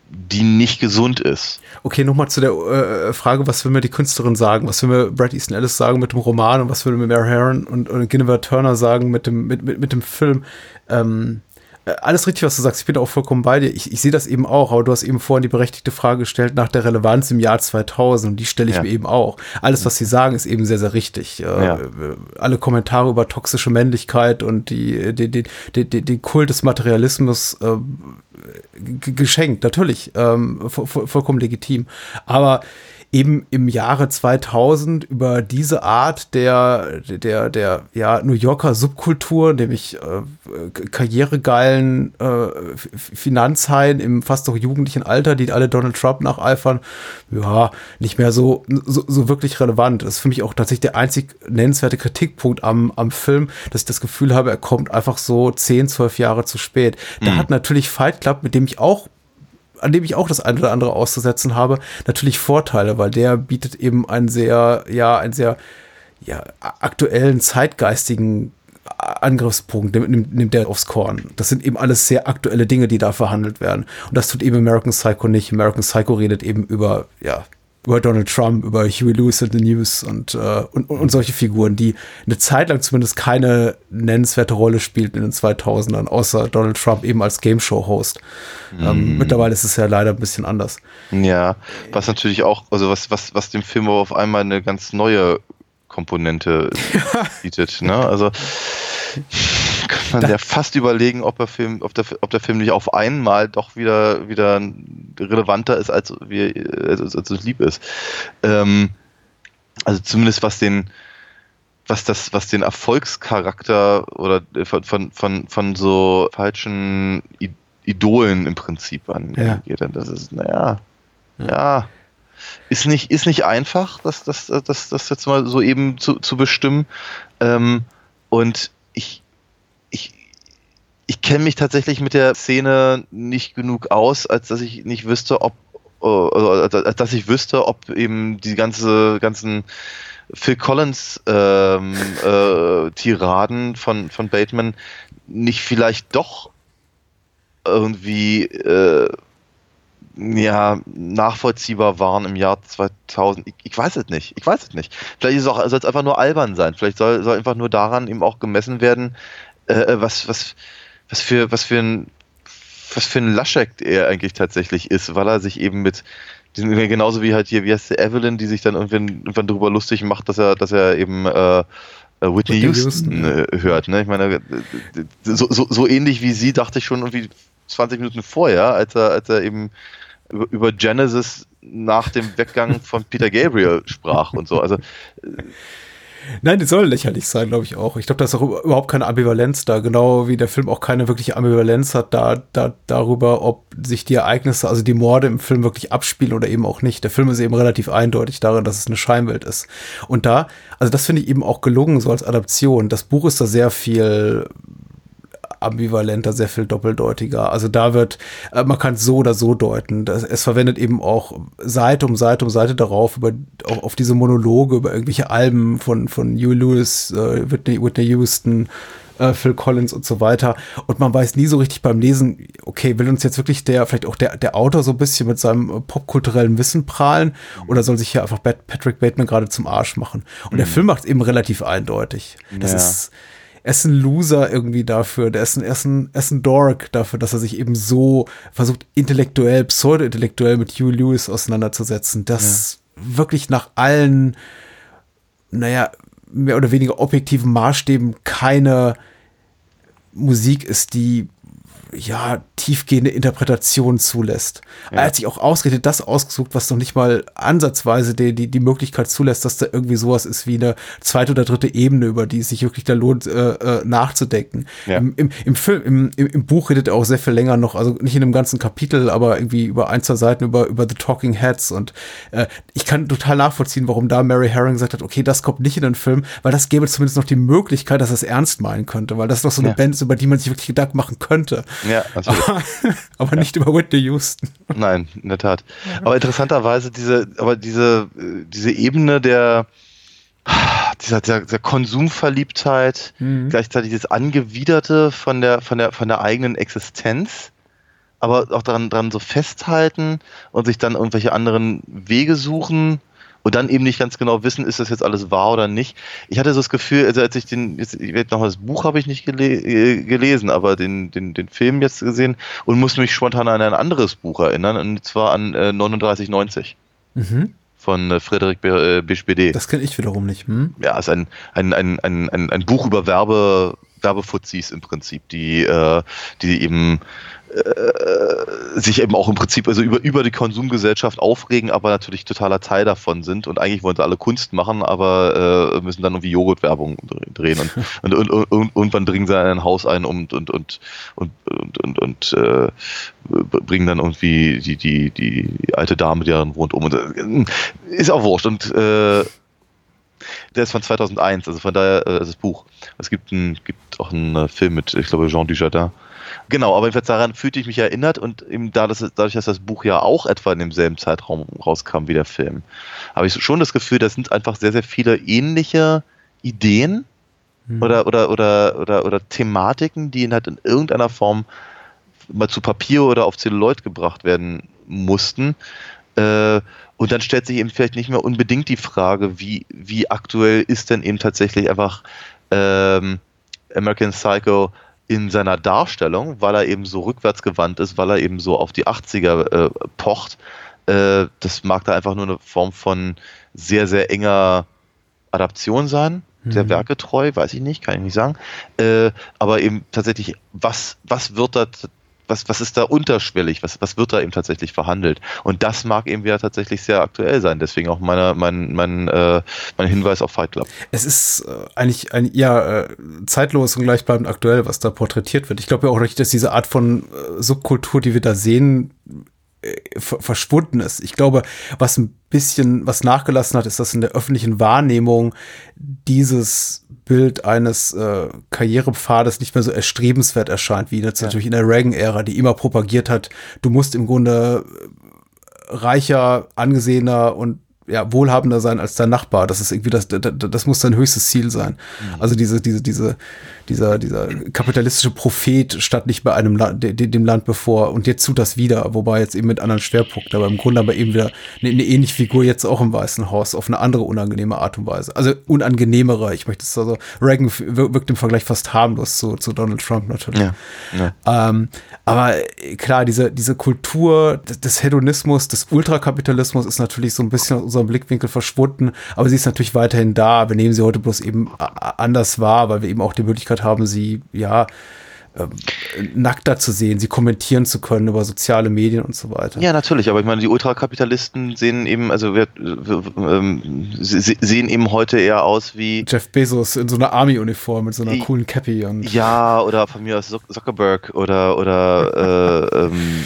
Speaker 7: die nicht gesund ist.
Speaker 6: Okay, nochmal zu der äh, Frage, was will mir die Künstlerin sagen? Was will mir Brad Easton Ellis sagen mit dem Roman und was will mir Mary Harron und, und Guinevere Turner sagen mit dem, mit, mit, mit dem Film? Ähm, äh, alles richtig, was du sagst. Ich bin auch vollkommen bei dir. Ich, ich sehe das eben auch, aber du hast eben vorhin die berechtigte Frage gestellt nach der Relevanz im Jahr 2000 und die stelle ich
Speaker 7: Ja.
Speaker 6: mir eben auch. Alles, was sie sagen, ist eben sehr, sehr richtig. Äh,
Speaker 7: Ja.
Speaker 6: äh, Alle Kommentare über toxische Männlichkeit und die, die, die, die, den Kult des Materialismus äh, geschenkt, natürlich, ähm, vo- vo- vollkommen legitim. Aber eben im Jahre 2000 über diese Art der, der, der, ja, New Yorker Subkultur, nämlich äh, karrieregeilen äh, Finanzhaien im fast noch jugendlichen Alter, die alle Donald Trump nacheifern, ja, nicht mehr so, so, so wirklich relevant. Das ist für mich auch tatsächlich der einzig nennenswerte Kritikpunkt am, am Film, dass ich das Gefühl habe, er kommt einfach so 10, 12 Jahre zu spät. Da hat natürlich Fight Club, mit dem ich auch an dem ich auch das eine oder andere auszusetzen habe, natürlich Vorteile, weil der bietet eben einen sehr, ja, einen sehr ja, aktuellen, zeitgeistigen Angriffspunkt, nimmt, nimmt der aufs Korn. Das sind eben alles sehr aktuelle Dinge, die da verhandelt werden. Und das tut eben American Psycho nicht. American Psycho redet eben über, ja, über Donald Trump, über Huey Lewis in the News und, äh, und, und solche Figuren, die eine Zeit lang zumindest keine nennenswerte Rolle spielten in den 2000ern, außer Donald Trump eben als Game Show Host. Ähm, mittlerweile ist es ja leider ein bisschen anders.
Speaker 7: Ja, was natürlich auch, also was, was, was dem Film aber auf einmal eine ganz neue Komponente (laughs) bietet. Ne? Also kann man ja fast überlegen, ob der Film, ob der, ob der Film nicht auf einmal doch wieder, wieder relevanter ist, als wir, als, als uns lieb ist. Ähm, also zumindest was den, was das, was den Erfolgscharakter oder von, von, von, von so falschen Idolen im Prinzip angeht.
Speaker 6: Ja.
Speaker 7: Das ist, naja, ja. Ist nicht, ist nicht einfach, das, das, das, das jetzt mal so eben zu, zu bestimmen. Ähm, und ich, ich kenne mich tatsächlich mit der Szene nicht genug aus, als dass ich nicht wüsste, ob, äh, also, als dass ich wüsste, ob eben die ganze, ganzen Phil Collins ähm, äh, Tiraden von, von Bateman nicht vielleicht doch irgendwie äh, ja, nachvollziehbar waren im Jahr 2000. Ich, ich, weiß es nicht. Ich weiß es nicht. Vielleicht ist es auch, soll es einfach nur albern sein. Vielleicht soll, soll einfach nur daran eben auch gemessen werden, äh, was, was, was für, was für ein, was für ein Laschek er eigentlich tatsächlich ist, weil er sich eben mit, genauso wie halt hier, wie heißt der Evelyn, die sich dann irgendwann, irgendwann darüber lustig macht, dass er, dass er eben äh, Whitney, Whitney Houston, Houston äh, hört. Ne? Ich meine, so, so, so ähnlich wie sie dachte ich schon irgendwie 20 Minuten vorher, als er, als er eben über Genesis nach dem Weggang von Peter Gabriel sprach und so. Also
Speaker 6: Nein, die soll lächerlich sein, glaube ich auch. Ich glaube, da ist auch überhaupt keine Ambivalenz da, genau wie der Film auch keine wirkliche Ambivalenz hat da, da darüber, ob sich die Ereignisse, also die Morde im Film wirklich abspielen oder eben auch nicht. Der Film ist eben relativ eindeutig darin, dass es eine Scheinwelt ist. Und da, also das finde ich eben auch gelungen, so als Adaption. Das Buch ist da sehr viel ambivalenter, sehr viel doppeldeutiger. Also da wird, äh, man kann es so oder so deuten. Das, es verwendet eben auch Seite um Seite um Seite darauf, über, auf, auf diese Monologe, über irgendwelche Alben von, von Hugh Lewis, äh, Whitney, Whitney Houston, äh, Phil Collins und so weiter. Und man weiß nie so richtig beim Lesen, okay, will uns jetzt wirklich der, vielleicht auch der, der Autor so ein bisschen mit seinem popkulturellen Wissen prahlen oder soll sich hier einfach Patrick Bateman gerade zum Arsch machen? Und mhm. der Film macht es eben relativ eindeutig. Das ja. ist, er ist ein Loser irgendwie dafür, der ist ein, er ist ein, er ist ein Dork dafür, dass er sich eben so versucht, intellektuell, pseudo-intellektuell mit Hugh Lewis auseinanderzusetzen. Das ja. wirklich nach allen, naja, mehr oder weniger objektiven Maßstäben keine Musik ist, die ja, tiefgehende Interpretation zulässt. Ja. Er hat sich auch ausgerechnet das ausgesucht, was noch nicht mal ansatzweise die, die, die Möglichkeit zulässt, dass da irgendwie sowas ist wie eine zweite oder dritte Ebene, über die es sich wirklich da lohnt, äh, äh, nachzudenken. Ja. Im, im, Im Film, im, im, im Buch redet er auch sehr viel länger noch, also nicht in einem ganzen Kapitel, aber irgendwie über ein, zwei Seiten über, über The Talking Heads und äh, ich kann total nachvollziehen, warum da Mary Herring gesagt hat, okay, das kommt nicht in den Film, weil das gäbe zumindest noch die Möglichkeit, dass er es ernst meinen könnte, weil das noch so eine ja. Band ist, über die man sich wirklich Gedanken machen könnte.
Speaker 7: Ja, natürlich.
Speaker 6: Aber, (laughs) aber nicht über Whitney Houston.
Speaker 7: Nein, in der Tat. Aber interessanterweise diese, aber diese, diese Ebene der, dieser, dieser, dieser Konsumverliebtheit, mhm. gleichzeitig das Angewiderte von der, von der, von der eigenen Existenz, aber auch daran, daran so festhalten und sich dann irgendwelche anderen Wege suchen, und dann eben nicht ganz genau wissen, ist das jetzt alles wahr oder nicht. Ich hatte so das Gefühl, also als ich den, jetzt, ich werde noch das Buch habe ich nicht gele äh, gelesen, aber den, den, den Film jetzt gesehen und musste mich spontan an ein anderes Buch erinnern, und zwar an äh, 3990. Mhm von äh, Frederik äh, Bischbede.
Speaker 6: Das kenne ich wiederum nicht. Hm?
Speaker 7: Ja, ist ein, ein, ein, ein, ein, ein Buch über Werbe, Werbefuzis im Prinzip, die, äh, die eben äh, sich eben auch im Prinzip also über, über die Konsumgesellschaft aufregen, aber natürlich totaler Teil davon sind und eigentlich wollen sie alle Kunst machen, aber äh, müssen dann irgendwie Joghurtwerbung drehen und, (laughs) und, und, und, und irgendwann dringen sie in ein Haus ein und und und und und, und, und äh, bringen dann irgendwie die, die, die alte Dame, die darin wohnt, um. Und, äh, ist auch wurscht und äh, der ist von 2001, also von daher äh, das Buch. Es gibt, ein, gibt auch einen äh, Film mit, ich glaube, Jean Dujardin Genau, aber jedenfalls daran fühlte ich mich erinnert und eben da, dass, dadurch, dass das Buch ja auch etwa in demselben Zeitraum rauskam wie der Film, habe ich schon das Gefühl, das sind einfach sehr, sehr viele ähnliche Ideen hm. oder, oder, oder, oder, oder Thematiken, die halt in irgendeiner Form mal zu Papier oder auf Zelluloid gebracht werden mussten. Äh, und dann stellt sich eben vielleicht nicht mehr unbedingt die Frage, wie, wie aktuell ist denn eben tatsächlich einfach ähm, American Psycho in seiner Darstellung, weil er eben so rückwärtsgewandt ist, weil er eben so auf die 80er äh, pocht. Äh, das mag da einfach nur eine Form von sehr, sehr enger Adaption sein, mhm. sehr werketreu, weiß ich nicht, kann ich nicht sagen. Äh, aber eben tatsächlich, was, was wird da was, was ist da unterschwellig, was, was wird da eben tatsächlich verhandelt. Und das mag eben wieder tatsächlich sehr aktuell sein. Deswegen auch meine, mein, mein, äh, mein Hinweis auf Fight Club.
Speaker 6: Es ist äh, eigentlich ein, ja, äh, zeitlos und gleichbleibend aktuell, was da porträtiert wird. Ich glaube ja auch nicht, dass diese Art von äh, Subkultur, die wir da sehen, äh, verschwunden ist. Ich glaube, was ein bisschen, was nachgelassen hat, ist, dass in der öffentlichen Wahrnehmung dieses Bild eines äh, Karrierepfades nicht mehr so erstrebenswert erscheint, wie jetzt ja. natürlich in der Reagan-Ära, die immer propagiert hat, du musst im Grunde reicher, angesehener und ja, wohlhabender sein als dein Nachbar. Das ist irgendwie das, das, das muss dein höchstes Ziel sein. Mhm. Also diese, diese, diese, dieser, dieser kapitalistische Prophet stand nicht bei einem Land, dem Land bevor und jetzt tut das wieder, wobei jetzt eben mit anderen Schwerpunkten, aber im Grunde aber eben wieder eine, eine ähnliche Figur jetzt auch im Weißen Haus auf eine andere unangenehme Art und Weise. Also unangenehmere. Ich möchte es also, Reagan wirkt im Vergleich fast harmlos zu, zu Donald Trump natürlich. Ja, ja. Ähm, aber klar, diese, diese Kultur des Hedonismus, des Ultrakapitalismus ist natürlich so ein bisschen unserem Blickwinkel verschwunden, aber sie ist natürlich weiterhin da. Wir nehmen sie heute bloß eben anders wahr, weil wir eben auch die Möglichkeit haben, sie ja ähm, nackter zu sehen, sie kommentieren zu können über soziale Medien und so weiter.
Speaker 7: Ja, natürlich, aber ich meine, die Ultrakapitalisten sehen eben, also wir, wir ähm, sehen eben heute eher aus wie
Speaker 6: Jeff Bezos in so einer Army-Uniform mit so einer coolen Cappy und
Speaker 7: ja, oder von mir aus Zuckerberg oder oder äh, (laughs) ähm,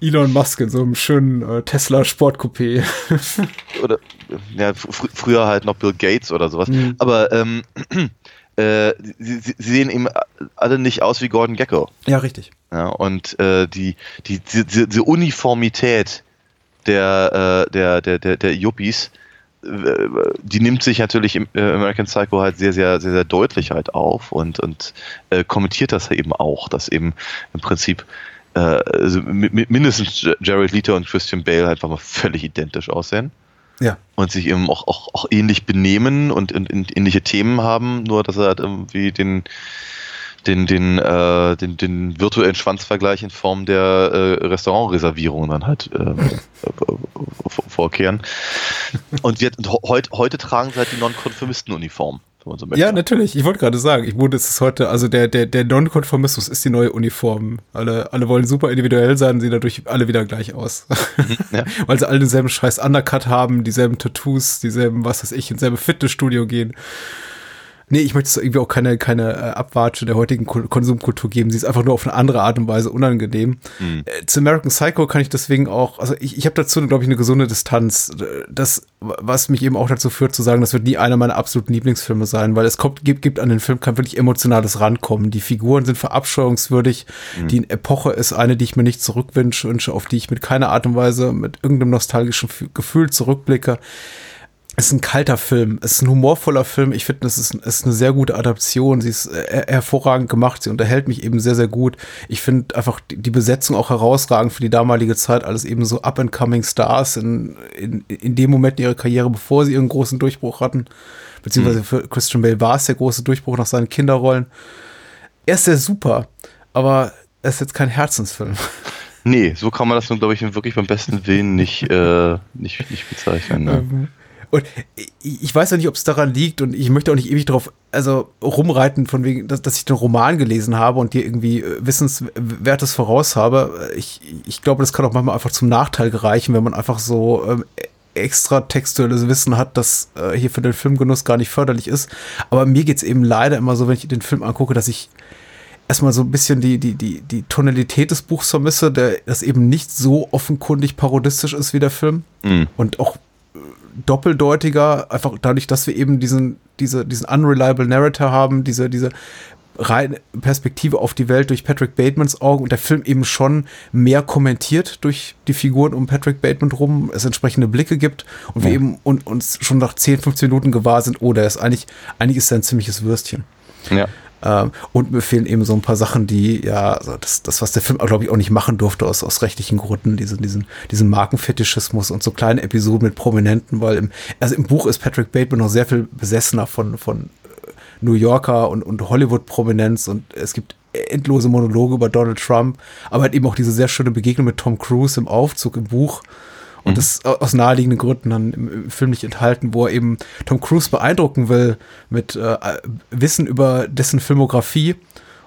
Speaker 6: Elon Musk in so einem schönen äh, Tesla Sportcoupé. (laughs)
Speaker 7: oder ja, fr früher halt noch Bill Gates oder sowas. Mhm. Aber ähm, (clears throat) äh, sie, sie, sehen eben alle nicht aus wie Gordon Gecko.
Speaker 6: Ja, richtig.
Speaker 7: Ja, und äh, die, die, die, die, Uniformität der, äh, der, der, der, der Yuppies, äh, die nimmt sich natürlich im äh, American Psycho halt sehr, sehr, sehr, sehr deutlich halt auf und, und äh, kommentiert das eben auch, dass eben im Prinzip also mindestens Jared Leto und Christian Bale einfach mal völlig identisch aussehen.
Speaker 6: Ja.
Speaker 7: Und sich eben auch, auch, auch ähnlich benehmen und, und, und ähnliche Themen haben, nur dass er halt irgendwie den, den, den, äh, den, den virtuellen Schwanzvergleich in Form der äh, Restaurantreservierungen dann halt (laughs) äh, vorkehren. Und, wir, und heute, heute tragen sie halt die Nonkonformisten-Uniform
Speaker 6: wenn man so möchte. Ja, natürlich. Ich wollte gerade sagen, ich wurde es ist heute, also der, der, der Nonkonformismus ist die neue Uniform. Alle, alle wollen super individuell sein, sehen dadurch alle wieder gleich aus. Mhm, ja. (laughs) Weil sie alle denselben scheiß Undercut haben, dieselben Tattoos, dieselben, was weiß ich, ins selbe Fitnessstudio gehen. Nee, ich möchte es irgendwie auch keine, keine äh, Abwatsche der heutigen Konsumkultur geben. Sie ist einfach nur auf eine andere Art und Weise unangenehm. Mhm. Äh, zu American Psycho kann ich deswegen auch, also ich, ich habe dazu, glaube ich, eine gesunde Distanz. Das, was mich eben auch dazu führt, zu sagen, das wird nie einer meiner absoluten Lieblingsfilme sein, weil es kommt, gibt, gibt an den Film kein wirklich emotionales Rankommen. Die Figuren sind verabscheuungswürdig. Mhm. Die Epoche ist eine, die ich mir nicht zurückwünsche, auf die ich mit keiner Art und Weise mit irgendeinem nostalgischen Gefühl zurückblicke ist ein kalter Film, es ist ein humorvoller Film. Ich finde, es ist, ist eine sehr gute Adaption. Sie ist äh, hervorragend gemacht. Sie unterhält mich eben sehr, sehr gut. Ich finde einfach die Besetzung auch herausragend für die damalige Zeit. Alles eben so up-and-coming Stars in, in, in dem Moment ihrer Karriere, bevor sie ihren großen Durchbruch hatten. Beziehungsweise mhm. für Christian Bale war es der große Durchbruch nach seinen Kinderrollen. Er ist sehr super, aber er ist jetzt kein Herzensfilm.
Speaker 7: Nee, so kann man das nun, glaube ich, wirklich beim besten Willen nicht, äh, nicht, nicht bezeichnen. Ne?
Speaker 6: Und ich weiß ja nicht, ob es daran liegt und ich möchte auch nicht ewig drauf, also rumreiten, von wegen, dass, dass ich den Roman gelesen habe und dir irgendwie äh, Wissenswertes voraus habe. Ich, ich glaube, das kann auch manchmal einfach zum Nachteil gereichen, wenn man einfach so ähm, extra textuelles Wissen hat, das äh, hier für den Filmgenuss gar nicht förderlich ist. Aber mir geht es eben leider immer so, wenn ich den Film angucke, dass ich erstmal so ein bisschen die, die, die, die Tonalität des Buchs vermisse, der das eben nicht so offenkundig parodistisch ist wie der Film. Mhm. Und auch doppeldeutiger, einfach dadurch, dass wir eben diesen, diese, diesen unreliable Narrator haben, diese, diese reine Perspektive auf die Welt durch Patrick Batemans Augen und der Film eben schon mehr kommentiert durch die Figuren um Patrick Bateman rum, es entsprechende Blicke gibt und ja. wir eben und, uns schon nach 10, 15 Minuten gewahr sind, oh, der ist eigentlich, eigentlich ist er ein ziemliches Würstchen.
Speaker 7: Ja.
Speaker 6: Ähm, und mir fehlen eben so ein paar Sachen, die, ja, also das, das, was der Film, glaube ich, auch nicht machen durfte aus, aus rechtlichen Gründen, diesen, diesen, diesen Markenfetischismus und so kleine Episoden mit Prominenten, weil im, also im Buch ist Patrick Bateman noch sehr viel besessener von, von äh, New Yorker und, und Hollywood-Prominenz und es gibt endlose Monologe über Donald Trump, aber halt eben auch diese sehr schöne Begegnung mit Tom Cruise im Aufzug im Buch und mhm. das aus naheliegenden Gründen dann im, Film nicht enthalten, wo er eben Tom Cruise beeindrucken will mit äh, Wissen über dessen Filmografie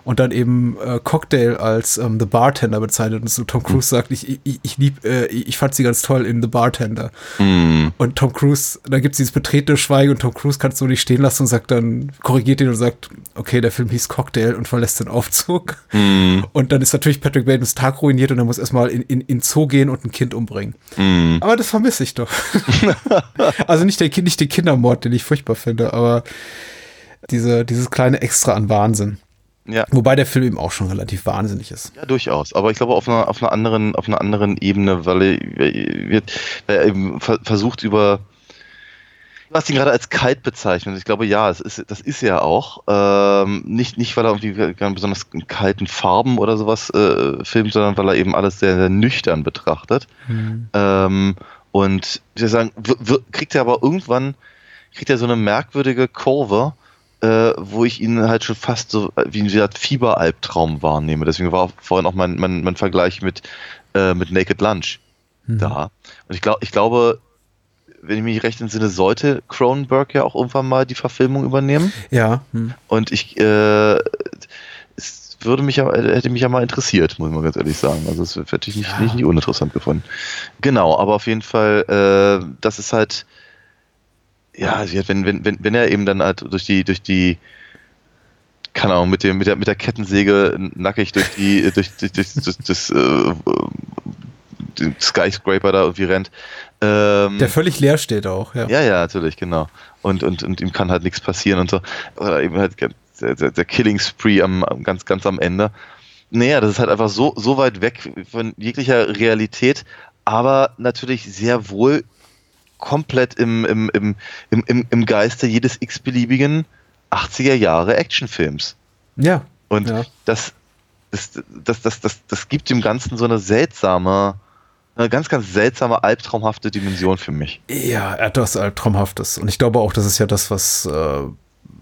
Speaker 6: und dann eben äh, Cocktail als ähm, The Bartender bezeichnet und so Tom Cruise sagt, ich, ich, ich lieb, äh, ich fand sie ganz toll in The Bartender. Und Tom Cruise, da gibt es dieses betretene Schweigen und Tom Cruise kann es so nicht stehen lassen und sagt dann, korrigiert ihn und sagt, okay, der Film hieß Cocktail und verlässt den Aufzug. Und dann ist natürlich Patrick Batons Tag ruiniert und er muss erstmal in, in, in Zoo gehen und ein Kind umbringen. Aber das vermisse ich doch. (laughs) also nicht, der, nicht den Kindermord, den ich furchtbar finde, aber diese, dieses kleine Extra an Wahnsinn.
Speaker 7: Ja.
Speaker 6: Wobei der Film eben auch schon relativ wahnsinnig ist.
Speaker 7: Ja, durchaus. Aber ich glaube auf einer, auf einer anderen, auf einer anderen Ebene, weil er, wird, weil er eben ver- versucht über, du hast ihn gerade als kalt bezeichnet. Ich glaube, ja, es ist, das ist er auch. Ähm, nicht, nicht, weil er irgendwie besonders in kalten Farben oder sowas äh, filmt, sondern weil er eben alles sehr, sehr nüchtern betrachtet. Ähm, und ich würde sagen, kriegt er aber irgendwann, kriegt er so eine merkwürdige Kurve, äh, wo ich ihn halt schon fast so äh, wie Art Fieberalbtraum wahrnehme. Deswegen war vorhin auch mein, mein, mein Vergleich mit, äh, mit Naked Lunch da. Und ich, glaub, ich glaube, wenn ich mich recht entsinne, sollte Cronenberg ja auch irgendwann mal die Verfilmung übernehmen.
Speaker 6: Ja. Hm.
Speaker 7: Und ich, äh, es würde mich ja, hätte mich ja mal interessiert, muss ich mal ganz ehrlich sagen. Also es hätte ich nicht, nicht, nicht uninteressant gefunden. Genau, aber auf jeden Fall, äh, das ist halt, ja, also wenn, wenn, wenn, wenn er eben dann halt durch die, durch die, keine Ahnung, mit dem, mit der, mit der Kettensäge nackig durch die, durch, durch, durch, durch das, äh, den Skyscraper da irgendwie rennt. Ähm,
Speaker 6: Der völlig leer steht auch, ja.
Speaker 7: ja, ja, natürlich, genau. Und, und, und ihm kann halt nichts passieren und so. Oder eben halt der, der, der Killing Spree am, am ganz, ganz am Ende. Naja, das ist halt einfach so, so weit weg von jeglicher Realität, aber natürlich sehr wohl komplett im, im, im, im, im, im Geiste jedes x-beliebigen 80er Jahre Actionfilms.
Speaker 6: Ja.
Speaker 7: Und
Speaker 6: Ja.
Speaker 7: das, das, das, das, das, das gibt dem Ganzen so eine seltsame, eine ganz, ganz seltsame, albtraumhafte Dimension für mich.
Speaker 6: Ja, er hat was Albtraumhaftes. Und ich glaube auch, das ist ja das, was äh,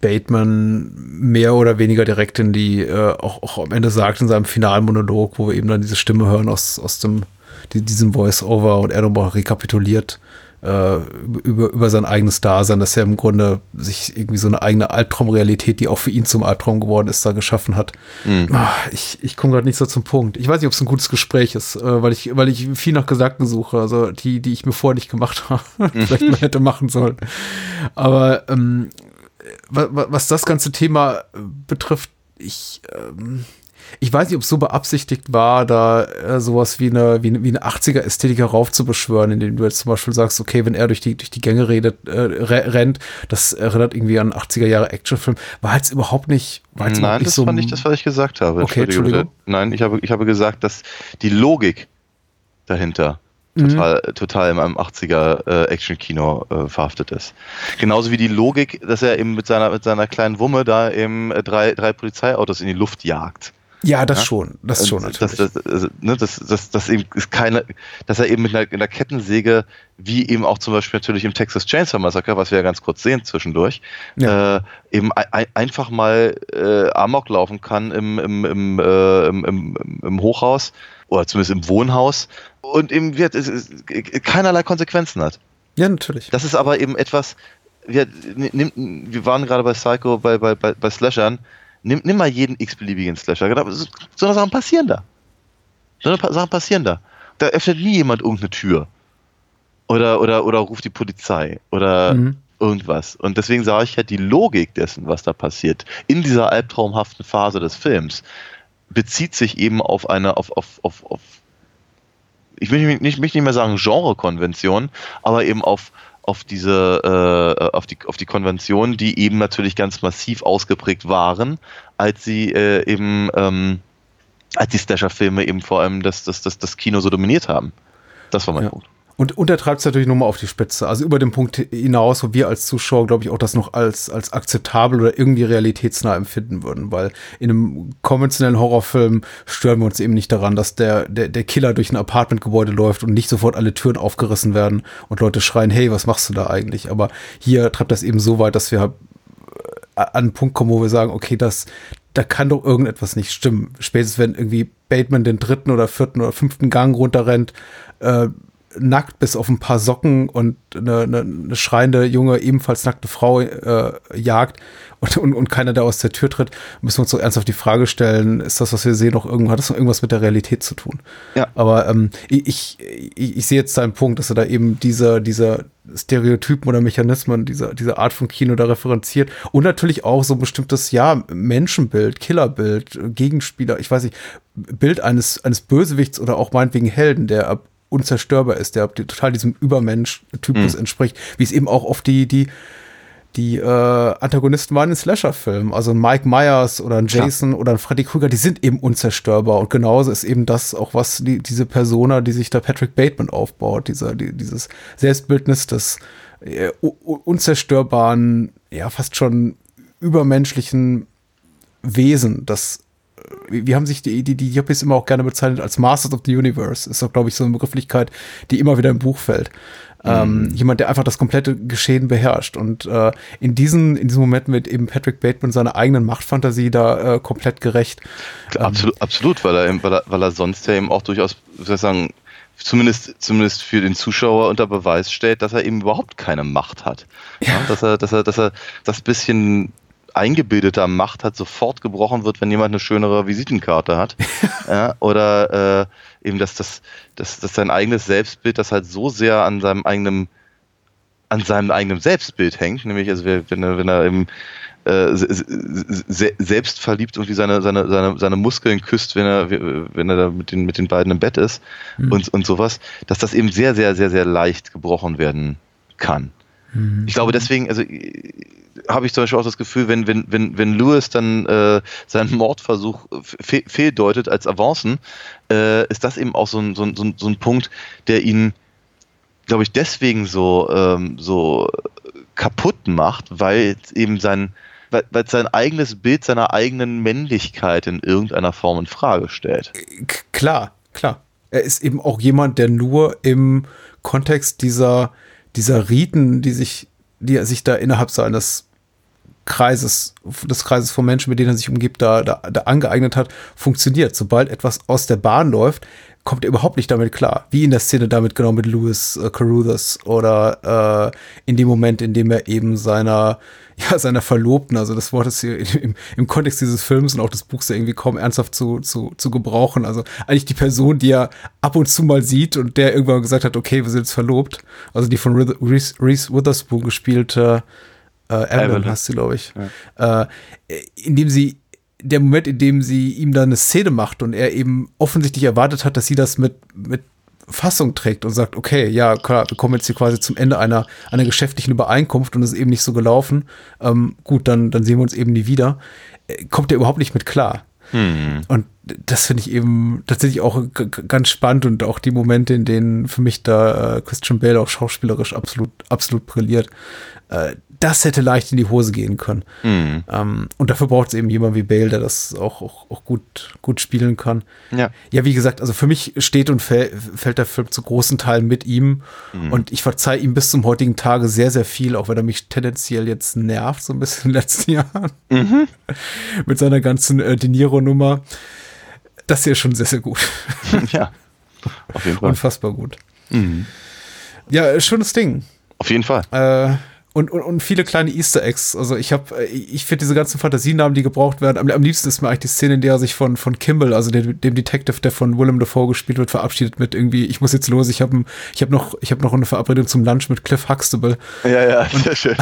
Speaker 6: Bateman mehr oder weniger direkt in die, äh, auch, auch am Ende sagt in seinem Finalmonolog, wo wir eben dann diese Stimme hören aus, aus dem, die, diesem Voice-Over und er nochmal rekapituliert äh, über, über sein eigenes Dasein, dass er im Grunde sich irgendwie so eine eigene Albtraumrealität, die auch für ihn zum Albtraum geworden ist, da geschaffen hat. Ah, ich ich komme gerade nicht so zum Punkt. Ich weiß nicht, ob es ein gutes Gespräch ist, äh, weil ich, weil ich viel nach Gedanken suche, also die, die ich mir vorher nicht gemacht habe, (laughs) vielleicht mal hätte machen sollen. Aber ähm, wa- wa- was das ganze Thema äh, betrifft, ich, ähm, ich weiß nicht, ob es so beabsichtigt war, da äh, sowas wie eine, wie eine, wie eine 80er-Ästhetik heraufzubeschwören, indem du jetzt zum Beispiel sagst, okay, wenn er durch die, durch die Gänge redet, äh, re rennt, das erinnert irgendwie an 80er-Jahre-Actionfilm, war jetzt überhaupt nicht, war jetzt
Speaker 7: Nein,
Speaker 6: nicht
Speaker 7: das
Speaker 6: so.
Speaker 7: war nicht das, was ich gesagt habe.
Speaker 6: Okay,
Speaker 7: Entschuldigung.
Speaker 6: Entschuldigung.
Speaker 7: Nein, ich habe, ich habe gesagt, dass die Logik dahinter
Speaker 6: Mhm.
Speaker 7: total, total in einem 80er äh, Action-Kino äh, verhaftet ist. Genauso wie die Logik, dass er eben mit seiner, mit seiner kleinen Wumme da eben äh, drei, drei Polizeiautos in die Luft jagt.
Speaker 6: Ja, das
Speaker 7: Ja?
Speaker 6: schon, das schon
Speaker 7: Und
Speaker 6: natürlich.
Speaker 7: Das, das, also, ne, das, das, das eben ist keine, dass er eben mit einer, einer Kettensäge, wie eben auch zum Beispiel natürlich im Texas Chainsaw Massacre, was wir ja ganz kurz sehen zwischendurch,
Speaker 6: Ja.
Speaker 7: äh, eben ein, ein, einfach mal äh, Amok laufen kann im, im, im, äh, im, im, im Hochhaus oder zumindest im Wohnhaus und eben wird, es, es, keinerlei Konsequenzen hat.
Speaker 6: ja, natürlich.
Speaker 7: Das ist aber eben etwas, wir, wir waren gerade bei Psycho, bei, bei, bei, bei Slashern, nimm, nimm mal jeden x-beliebigen Slasher, so Sachen passieren da. So Sachen passieren da. Da öffnet nie jemand irgendeine Tür. Oder, oder, oder ruft die Polizei. Oder
Speaker 6: Mhm.
Speaker 7: irgendwas. Und deswegen sage ich halt, die Logik dessen, was da passiert, in dieser albtraumhaften Phase des Films, bezieht sich eben auf eine, auf, auf, auf, auf ich will nicht, nicht, nicht mehr sagen Genrekonvention, aber eben auf, auf diese, äh, auf die, auf die Konventionen, die eben natürlich ganz massiv ausgeprägt waren, als sie äh, eben, ähm, als die Slasher-Filme eben vor allem das, das, das, das Kino so dominiert haben. Das war mein
Speaker 6: Ja.
Speaker 7: Punkt.
Speaker 6: Und, und er treibt es natürlich nochmal auf die Spitze. Also über den Punkt hinaus, wo wir als Zuschauer, glaube ich, auch das noch als, als akzeptabel oder irgendwie realitätsnah empfinden würden. Weil in einem konventionellen Horrorfilm stören wir uns eben nicht daran, dass der, der, der Killer durch ein Apartmentgebäude läuft und nicht sofort alle Türen aufgerissen werden und Leute schreien, hey, was machst du da eigentlich? Aber hier treibt das eben so weit, dass wir äh, an einen Punkt kommen, wo wir sagen, okay, das, da kann doch irgendetwas nicht stimmen. Spätestens wenn irgendwie Bateman den dritten oder vierten oder fünften Gang runterrennt, äh, nackt bis auf ein paar Socken und eine, eine, eine schreiende junge, ebenfalls nackte Frau äh, jagt und, und, und keiner da aus der Tür tritt, müssen wir uns so ernsthaft die Frage stellen, ist das, was wir sehen, noch irgendwo, hat das noch irgendwas mit der Realität zu tun?
Speaker 7: Ja.
Speaker 6: Aber ähm, ich, ich, ich sehe jetzt deinen Punkt, dass er da eben diese, diese Stereotypen oder Mechanismen, diese, diese Art von Kino da referenziert und natürlich auch so ein bestimmtes, ja, Menschenbild, Killerbild, Gegenspieler, ich weiß nicht, Bild eines, eines Bösewichts oder auch meinetwegen Helden, der ab unzerstörbar ist, der total diesem Übermensch-Typus
Speaker 7: Mhm.
Speaker 6: entspricht, wie es eben auch auf die, die, die äh, Antagonisten waren in Slasher-Filmen. Also ein Mike Myers oder ein Jason oder ein Freddy Krueger, die sind eben unzerstörbar. Und genauso ist eben das auch, was die, diese Persona, die sich da Patrick Bateman aufbaut, dieser, die, dieses Selbstbildnis des äh, unzerstörbaren, ja, fast schon übermenschlichen Wesen, das wie, haben sich die, die, die Yuppies immer auch gerne bezeichnet als Masters of the Universe. Ist doch, glaube ich, so eine Begrifflichkeit, die immer wieder im Buch fällt. Ähm, jemand, der einfach das komplette Geschehen beherrscht. Und äh, in, diesen, in diesen Momenten wird eben Patrick Bateman seiner eigenen Machtfantasie da äh, komplett gerecht.
Speaker 7: Absolut, absolut weil, er, eben- weil, er, weil er sonst ja eben auch durchaus, wie soll ich sagen, zumindest, zumindest für den Zuschauer unter Beweis stellt, dass er eben überhaupt keine Macht hat. Ja. dass, er, dass, er, dass er das bisschen eingebildeter Macht hat, sofort gebrochen wird, wenn jemand eine schönere Visitenkarte hat. (laughs) ja, oder äh, eben, dass, das, dass, dass sein eigenes Selbstbild, das halt so sehr an seinem eigenen an seinem eigenen Selbstbild hängt, nämlich also wenn er, wenn er eben äh, se- se- se- selbstverliebt irgendwie seine, seine, seine, seine Muskeln küsst, wenn er, wenn er da mit den, mit den beiden im Bett ist und, und sowas, dass das eben sehr, sehr, sehr, sehr leicht gebrochen werden kann. Ich glaube deswegen, also äh, habe ich zum Beispiel auch das Gefühl, wenn, wenn, wenn, wenn Lewis dann äh, seinen Mordversuch fe fehldeutet als Avancen, äh, ist das eben auch so ein, so, ein, so ein- so ein Punkt, der ihn, glaube ich, deswegen so, ähm, so kaputt macht, weil es eben sein, weil, sein eigenes Bild seiner eigenen Männlichkeit in irgendeiner Form in Frage stellt.
Speaker 6: K klar, klar. Er ist eben auch jemand, der nur im Kontext dieser, dieser Riten, die sich, die er sich da innerhalb seines Kreises, des Kreises von Menschen, mit denen er sich umgibt, da, da, da angeeignet hat, funktioniert. Sobald etwas aus der Bahn läuft, kommt er überhaupt nicht damit klar. Wie in der Szene damit genau mit Louis äh, Carruthers oder äh, in dem Moment, in dem er eben seiner, (laughs) ja, seiner Verlobten, also das Wort ist hier (laughs) im, im Kontext dieses Films und auch des Buchs ja irgendwie kaum ernsthaft zu, zu, zu gebrauchen. Also eigentlich die Person, die er ab und zu mal sieht und der irgendwann gesagt hat, okay, wir sind jetzt verlobt. Also die von Reese, Reese Witherspoon gespielte äh, Evelyn,
Speaker 7: Evelyn.
Speaker 6: heißt sie, glaube ich. Äh, indem sie, der Moment, in dem sie ihm da eine Szene macht und er eben offensichtlich erwartet hat, dass sie das mit, mit Fassung trägt und sagt, okay, ja, klar, wir kommen jetzt hier quasi zum Ende einer, einer geschäftlichen Übereinkunft und es ist eben nicht so gelaufen. Ähm, gut, dann, dann sehen wir uns eben nie wieder. Äh, Kommt er überhaupt nicht mit klar. Und das finde ich eben tatsächlich auch ganz spannend und auch die Momente, in denen für mich da äh, Christian Bale auch schauspielerisch absolut, absolut brilliert. Äh, das hätte leicht in die Hose gehen können. Ähm, und dafür braucht es eben jemand wie Bale, der das auch, auch, auch gut, gut spielen kann.
Speaker 7: Ja.
Speaker 6: Ja, wie gesagt, also für mich steht und fäll, fällt der Film zu großen Teilen mit ihm. Und ich verzeihe ihm bis zum heutigen Tage sehr, sehr viel, auch wenn er mich tendenziell jetzt nervt, so ein bisschen in den letzten (laughs) Jahren. mit seiner ganzen äh, De Niro-Nummer. Das hier ist schon sehr, sehr gut. (laughs)
Speaker 7: ja. Auf jeden Fall.
Speaker 6: Unfassbar gut. Ja, äh, schönes Ding.
Speaker 7: Auf jeden Fall.
Speaker 6: Äh, und, und, und viele kleine Easter Eggs. Also ich habe, ich finde diese ganzen Fantasienamen, die gebraucht werden, am, am liebsten ist mir eigentlich die Szene, in der er sich von, von Kimball, also dem, dem Detective, der von Willem Dafoe gespielt wird, verabschiedet mit irgendwie, ich muss jetzt los, ich habe ich hab noch, ich hab noch eine Verabredung zum Lunch mit Cliff Huxtable.
Speaker 7: Ja, ja, sehr schön.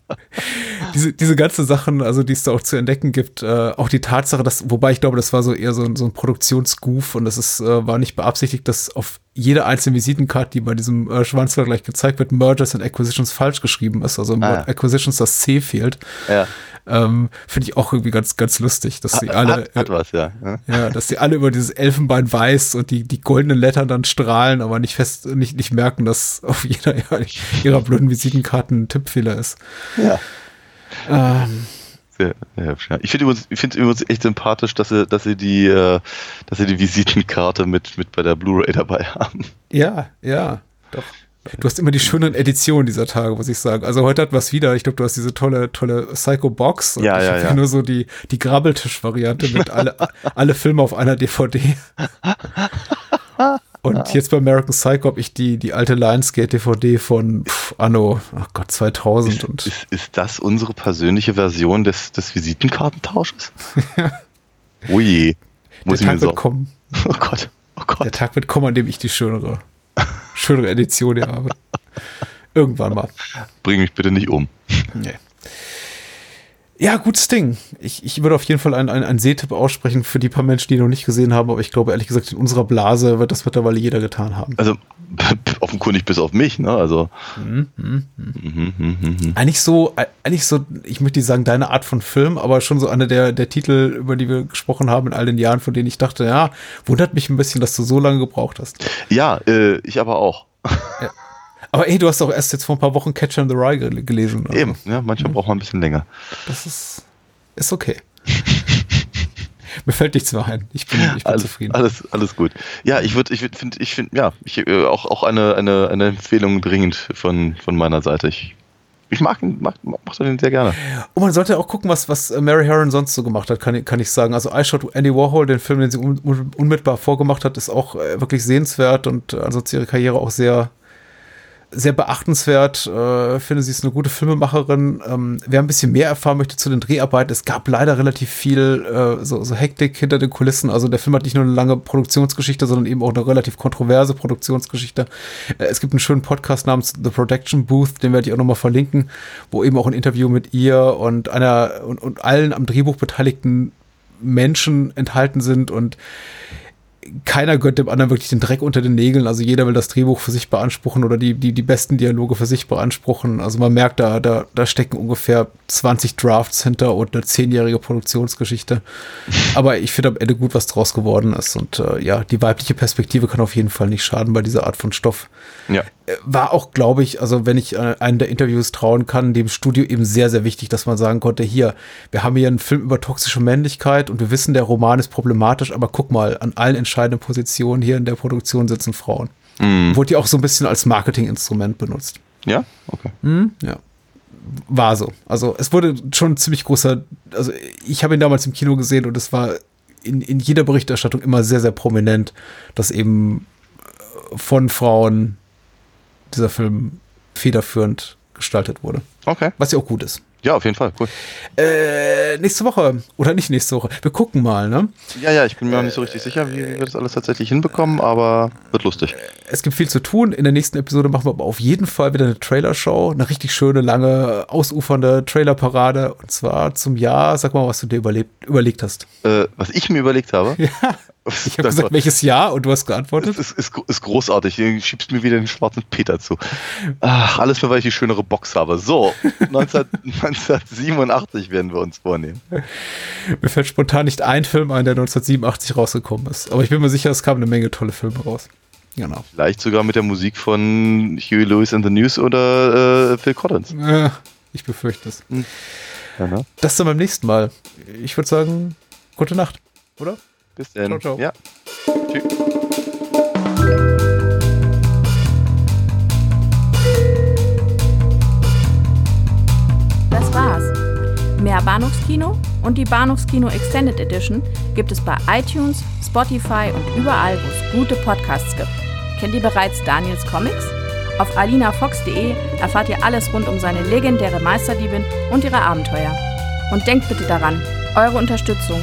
Speaker 7: (laughs)
Speaker 6: diese, diese ganzen Sachen, also die es da auch zu entdecken gibt, äh, auch die Tatsache, dass, wobei ich glaube, das war so eher so, ein- so ein Produktionsgoof und das ist, äh, war nicht beabsichtigt, dass auf jede einzelne Visitenkarte, die bei diesem äh, Schwanzvergleich gezeigt wird, Mergers and Acquisitions falsch geschrieben ist. Also
Speaker 7: Ah.
Speaker 6: Wort Acquisitions das C fehlt.
Speaker 7: Ja.
Speaker 6: Ähm, Finde ich auch irgendwie ganz, ganz lustig, dass sie alle,
Speaker 7: hat, hat was, ja. ja.
Speaker 6: ja, dass sie alle über dieses Elfenbein weiß und die, die goldenen Lettern dann strahlen, aber nicht fest, nicht, nicht merken, dass auf jeder (laughs) ihrer blöden Visitenkarten ein Tippfehler ist.
Speaker 7: Ja.
Speaker 6: Ähm,
Speaker 7: Sehr, sehr hübsch, ja. Ich finde übrigens, ich finde übrigens echt sympathisch, dass sie, dass sie die, äh, dass sie die Visitenkarte mit, mit bei der Blu-ray dabei haben.
Speaker 6: Ja, ja, doch. Du hast immer die schönen Editionen dieser Tage, muss ich sagen. Also heute hat was wieder. Ich glaube, du hast diese tolle, tolle Psycho Box. Und
Speaker 7: Ja,
Speaker 6: ich
Speaker 7: ja, ja.
Speaker 6: nur so die, die Grabbeltisch-Variante mit alle, alle Filme auf einer DVD. (laughs) Und
Speaker 7: Ah.
Speaker 6: jetzt bei American Psycho habe ich die, die alte Lionsgate-DVD von pff, Anno, ach Gott, 2000 und
Speaker 7: Ist, ist das unsere persönliche Version des, des Visitenkartentausches? (laughs) oh je. Muss
Speaker 6: der
Speaker 7: ich mir
Speaker 6: Tag
Speaker 7: so.
Speaker 6: wird kommen. (laughs)
Speaker 7: Oh Gott. Oh
Speaker 6: Der
Speaker 7: Gott.
Speaker 6: Tag wird kommen, an dem ich die schönere, schönere Edition hier habe. (laughs) Irgendwann mal.
Speaker 7: Bring mich bitte nicht um.
Speaker 6: Nee. Ja, gutes Ding. Ich, ich würde auf jeden Fall einen, einen, einen Sehtipp aussprechen für die paar Menschen, die noch nicht gesehen haben, aber ich glaube ehrlich gesagt, in unserer Blase wird das mittlerweile jeder getan haben.
Speaker 7: Also (laughs) offenkundig bis auf mich, ne? Also. Mhm, mhm, mhm, mhm.
Speaker 6: Eigentlich so, eigentlich so, ich möchte nicht sagen, deine Art von Film, aber schon so einer der, der Titel, über die wir gesprochen haben in all den Jahren, von denen ich dachte, ja, wundert mich ein bisschen, dass du so lange gebraucht hast.
Speaker 7: Ja, äh, ich aber auch. (laughs)
Speaker 6: Aber ey, du hast doch erst jetzt vor ein paar Wochen Catcher in the Rye gel gelesen. Also,
Speaker 7: Eben, ja, manchmal braucht man ein bisschen länger.
Speaker 6: Das ist, ist okay. (laughs) Mir fällt nichts mehr ein. Ich bin, ich bin
Speaker 7: Alles,
Speaker 6: zufrieden.
Speaker 7: alles, alles gut. Ja, ich würde, ich würde, finde, ich finde, ja, ich, äh, auch, auch eine, eine, eine Empfehlung dringend von, von meiner Seite. Ich, ich mag ihn, mag, mag den sehr gerne.
Speaker 6: Und man sollte auch gucken, was, was äh, Mary Herron sonst so gemacht hat, kann, ich- kann ich sagen. Also I Shot Andy Warhol, den Film, den sie un, un, unmittelbar vorgemacht hat, ist auch äh, wirklich sehenswert und äh, ansonsten ihre Karriere auch sehr, sehr beachtenswert. Äh, finde, sie ist eine gute Filmemacherin. Ähm, wer ein bisschen mehr erfahren möchte zu den Dreharbeiten, es gab leider relativ viel äh, so, so Hektik hinter den Kulissen. Also der Film hat nicht nur eine lange Produktionsgeschichte, sondern eben auch eine relativ kontroverse Produktionsgeschichte. Äh, es gibt einen schönen Podcast namens The Production Booth, den werde ich auch nochmal verlinken, wo eben auch ein Interview mit ihr und einer und, und allen am Drehbuch beteiligten Menschen enthalten sind und keiner gönnt dem anderen wirklich den Dreck unter den Nägeln. Also jeder will das Drehbuch für sich beanspruchen oder die, die, die besten Dialoge für sich beanspruchen. Also man merkt, da, da, da stecken ungefähr 20 Drafts hinter und eine zehnjährige Produktionsgeschichte. Aber ich finde am Ende gut, was draus geworden ist. Und äh, ja, die weibliche Perspektive kann auf jeden Fall nicht schaden bei dieser Art von Stoff.
Speaker 7: Ja.
Speaker 6: Äh, War auch, glaube ich, also wenn ich äh, einen der Interviews trauen kann, dem Studio eben sehr, sehr wichtig, dass man sagen konnte, hier, wir haben hier einen Film über toxische Männlichkeit und wir wissen, der Roman ist problematisch, aber guck mal, an allen entscheidenden Positionen hier in der Produktion sitzen Frauen. Wurde ja auch so ein bisschen als Marketinginstrument benutzt.
Speaker 7: Ja? Okay.
Speaker 6: Ja. War so. Also es wurde schon ein ziemlich großer, also ich habe ihn damals im Kino gesehen und es war in, in jeder Berichterstattung immer sehr, sehr prominent, dass eben äh, von Frauen dieser Film federführend gestaltet wurde.
Speaker 7: Okay.
Speaker 6: Was ja auch gut ist.
Speaker 7: Ja, auf jeden Fall. Cool.
Speaker 6: Äh, nächste Woche. Oder nicht nächste Woche. Wir gucken mal, ne?
Speaker 7: Ja, ja, ich bin mir auch nicht so richtig sicher, wie wir das alles tatsächlich hinbekommen, aber wird lustig.
Speaker 6: Es gibt viel zu tun. In der nächsten Episode machen wir aber auf jeden Fall wieder eine Trailershow. Eine richtig schöne, lange, ausufernde Trailerparade. Und zwar zum Jahr. Sag mal, was du dir überlebt, überlegt hast.
Speaker 7: Äh, was ich mir überlegt habe, (laughs)
Speaker 6: Ja. Ich (laughs) habe gesagt, welches Jahr? Und du hast geantwortet.
Speaker 7: ist, ist, ist, großartig. Du schiebst mir wieder den schwarzen Peter zu. Ach, alles nur, weil ich die schönere Box habe. So, (laughs) 19, 1987 werden wir uns vornehmen.
Speaker 6: Mir fällt spontan nicht ein Film ein, der 1987 rausgekommen ist. Aber ich bin mir sicher, es kamen eine Menge tolle Filme raus. Genau.
Speaker 7: Vielleicht sogar mit der Musik von Huey Lewis and the News oder äh, Phil Collins.
Speaker 6: Äh, ich befürchte es.
Speaker 7: Ja, ne?
Speaker 6: Das dann beim nächsten Mal. Ich würde sagen, gute Nacht, oder?
Speaker 7: Bis dann.
Speaker 6: Ciao, ciao.
Speaker 7: Ja. Tschüss.
Speaker 2: Das war's. Mehr Bahnhofskino und die Bahnhofskino Extended Edition gibt es bei iTunes, Spotify und überall, wo es gute Podcasts gibt. Kennt ihr bereits Daniels Comics? Auf alinafox.de erfahrt ihr alles rund um seine legendäre Meisterdiebin und ihre Abenteuer. Und denkt bitte daran, eure Unterstützung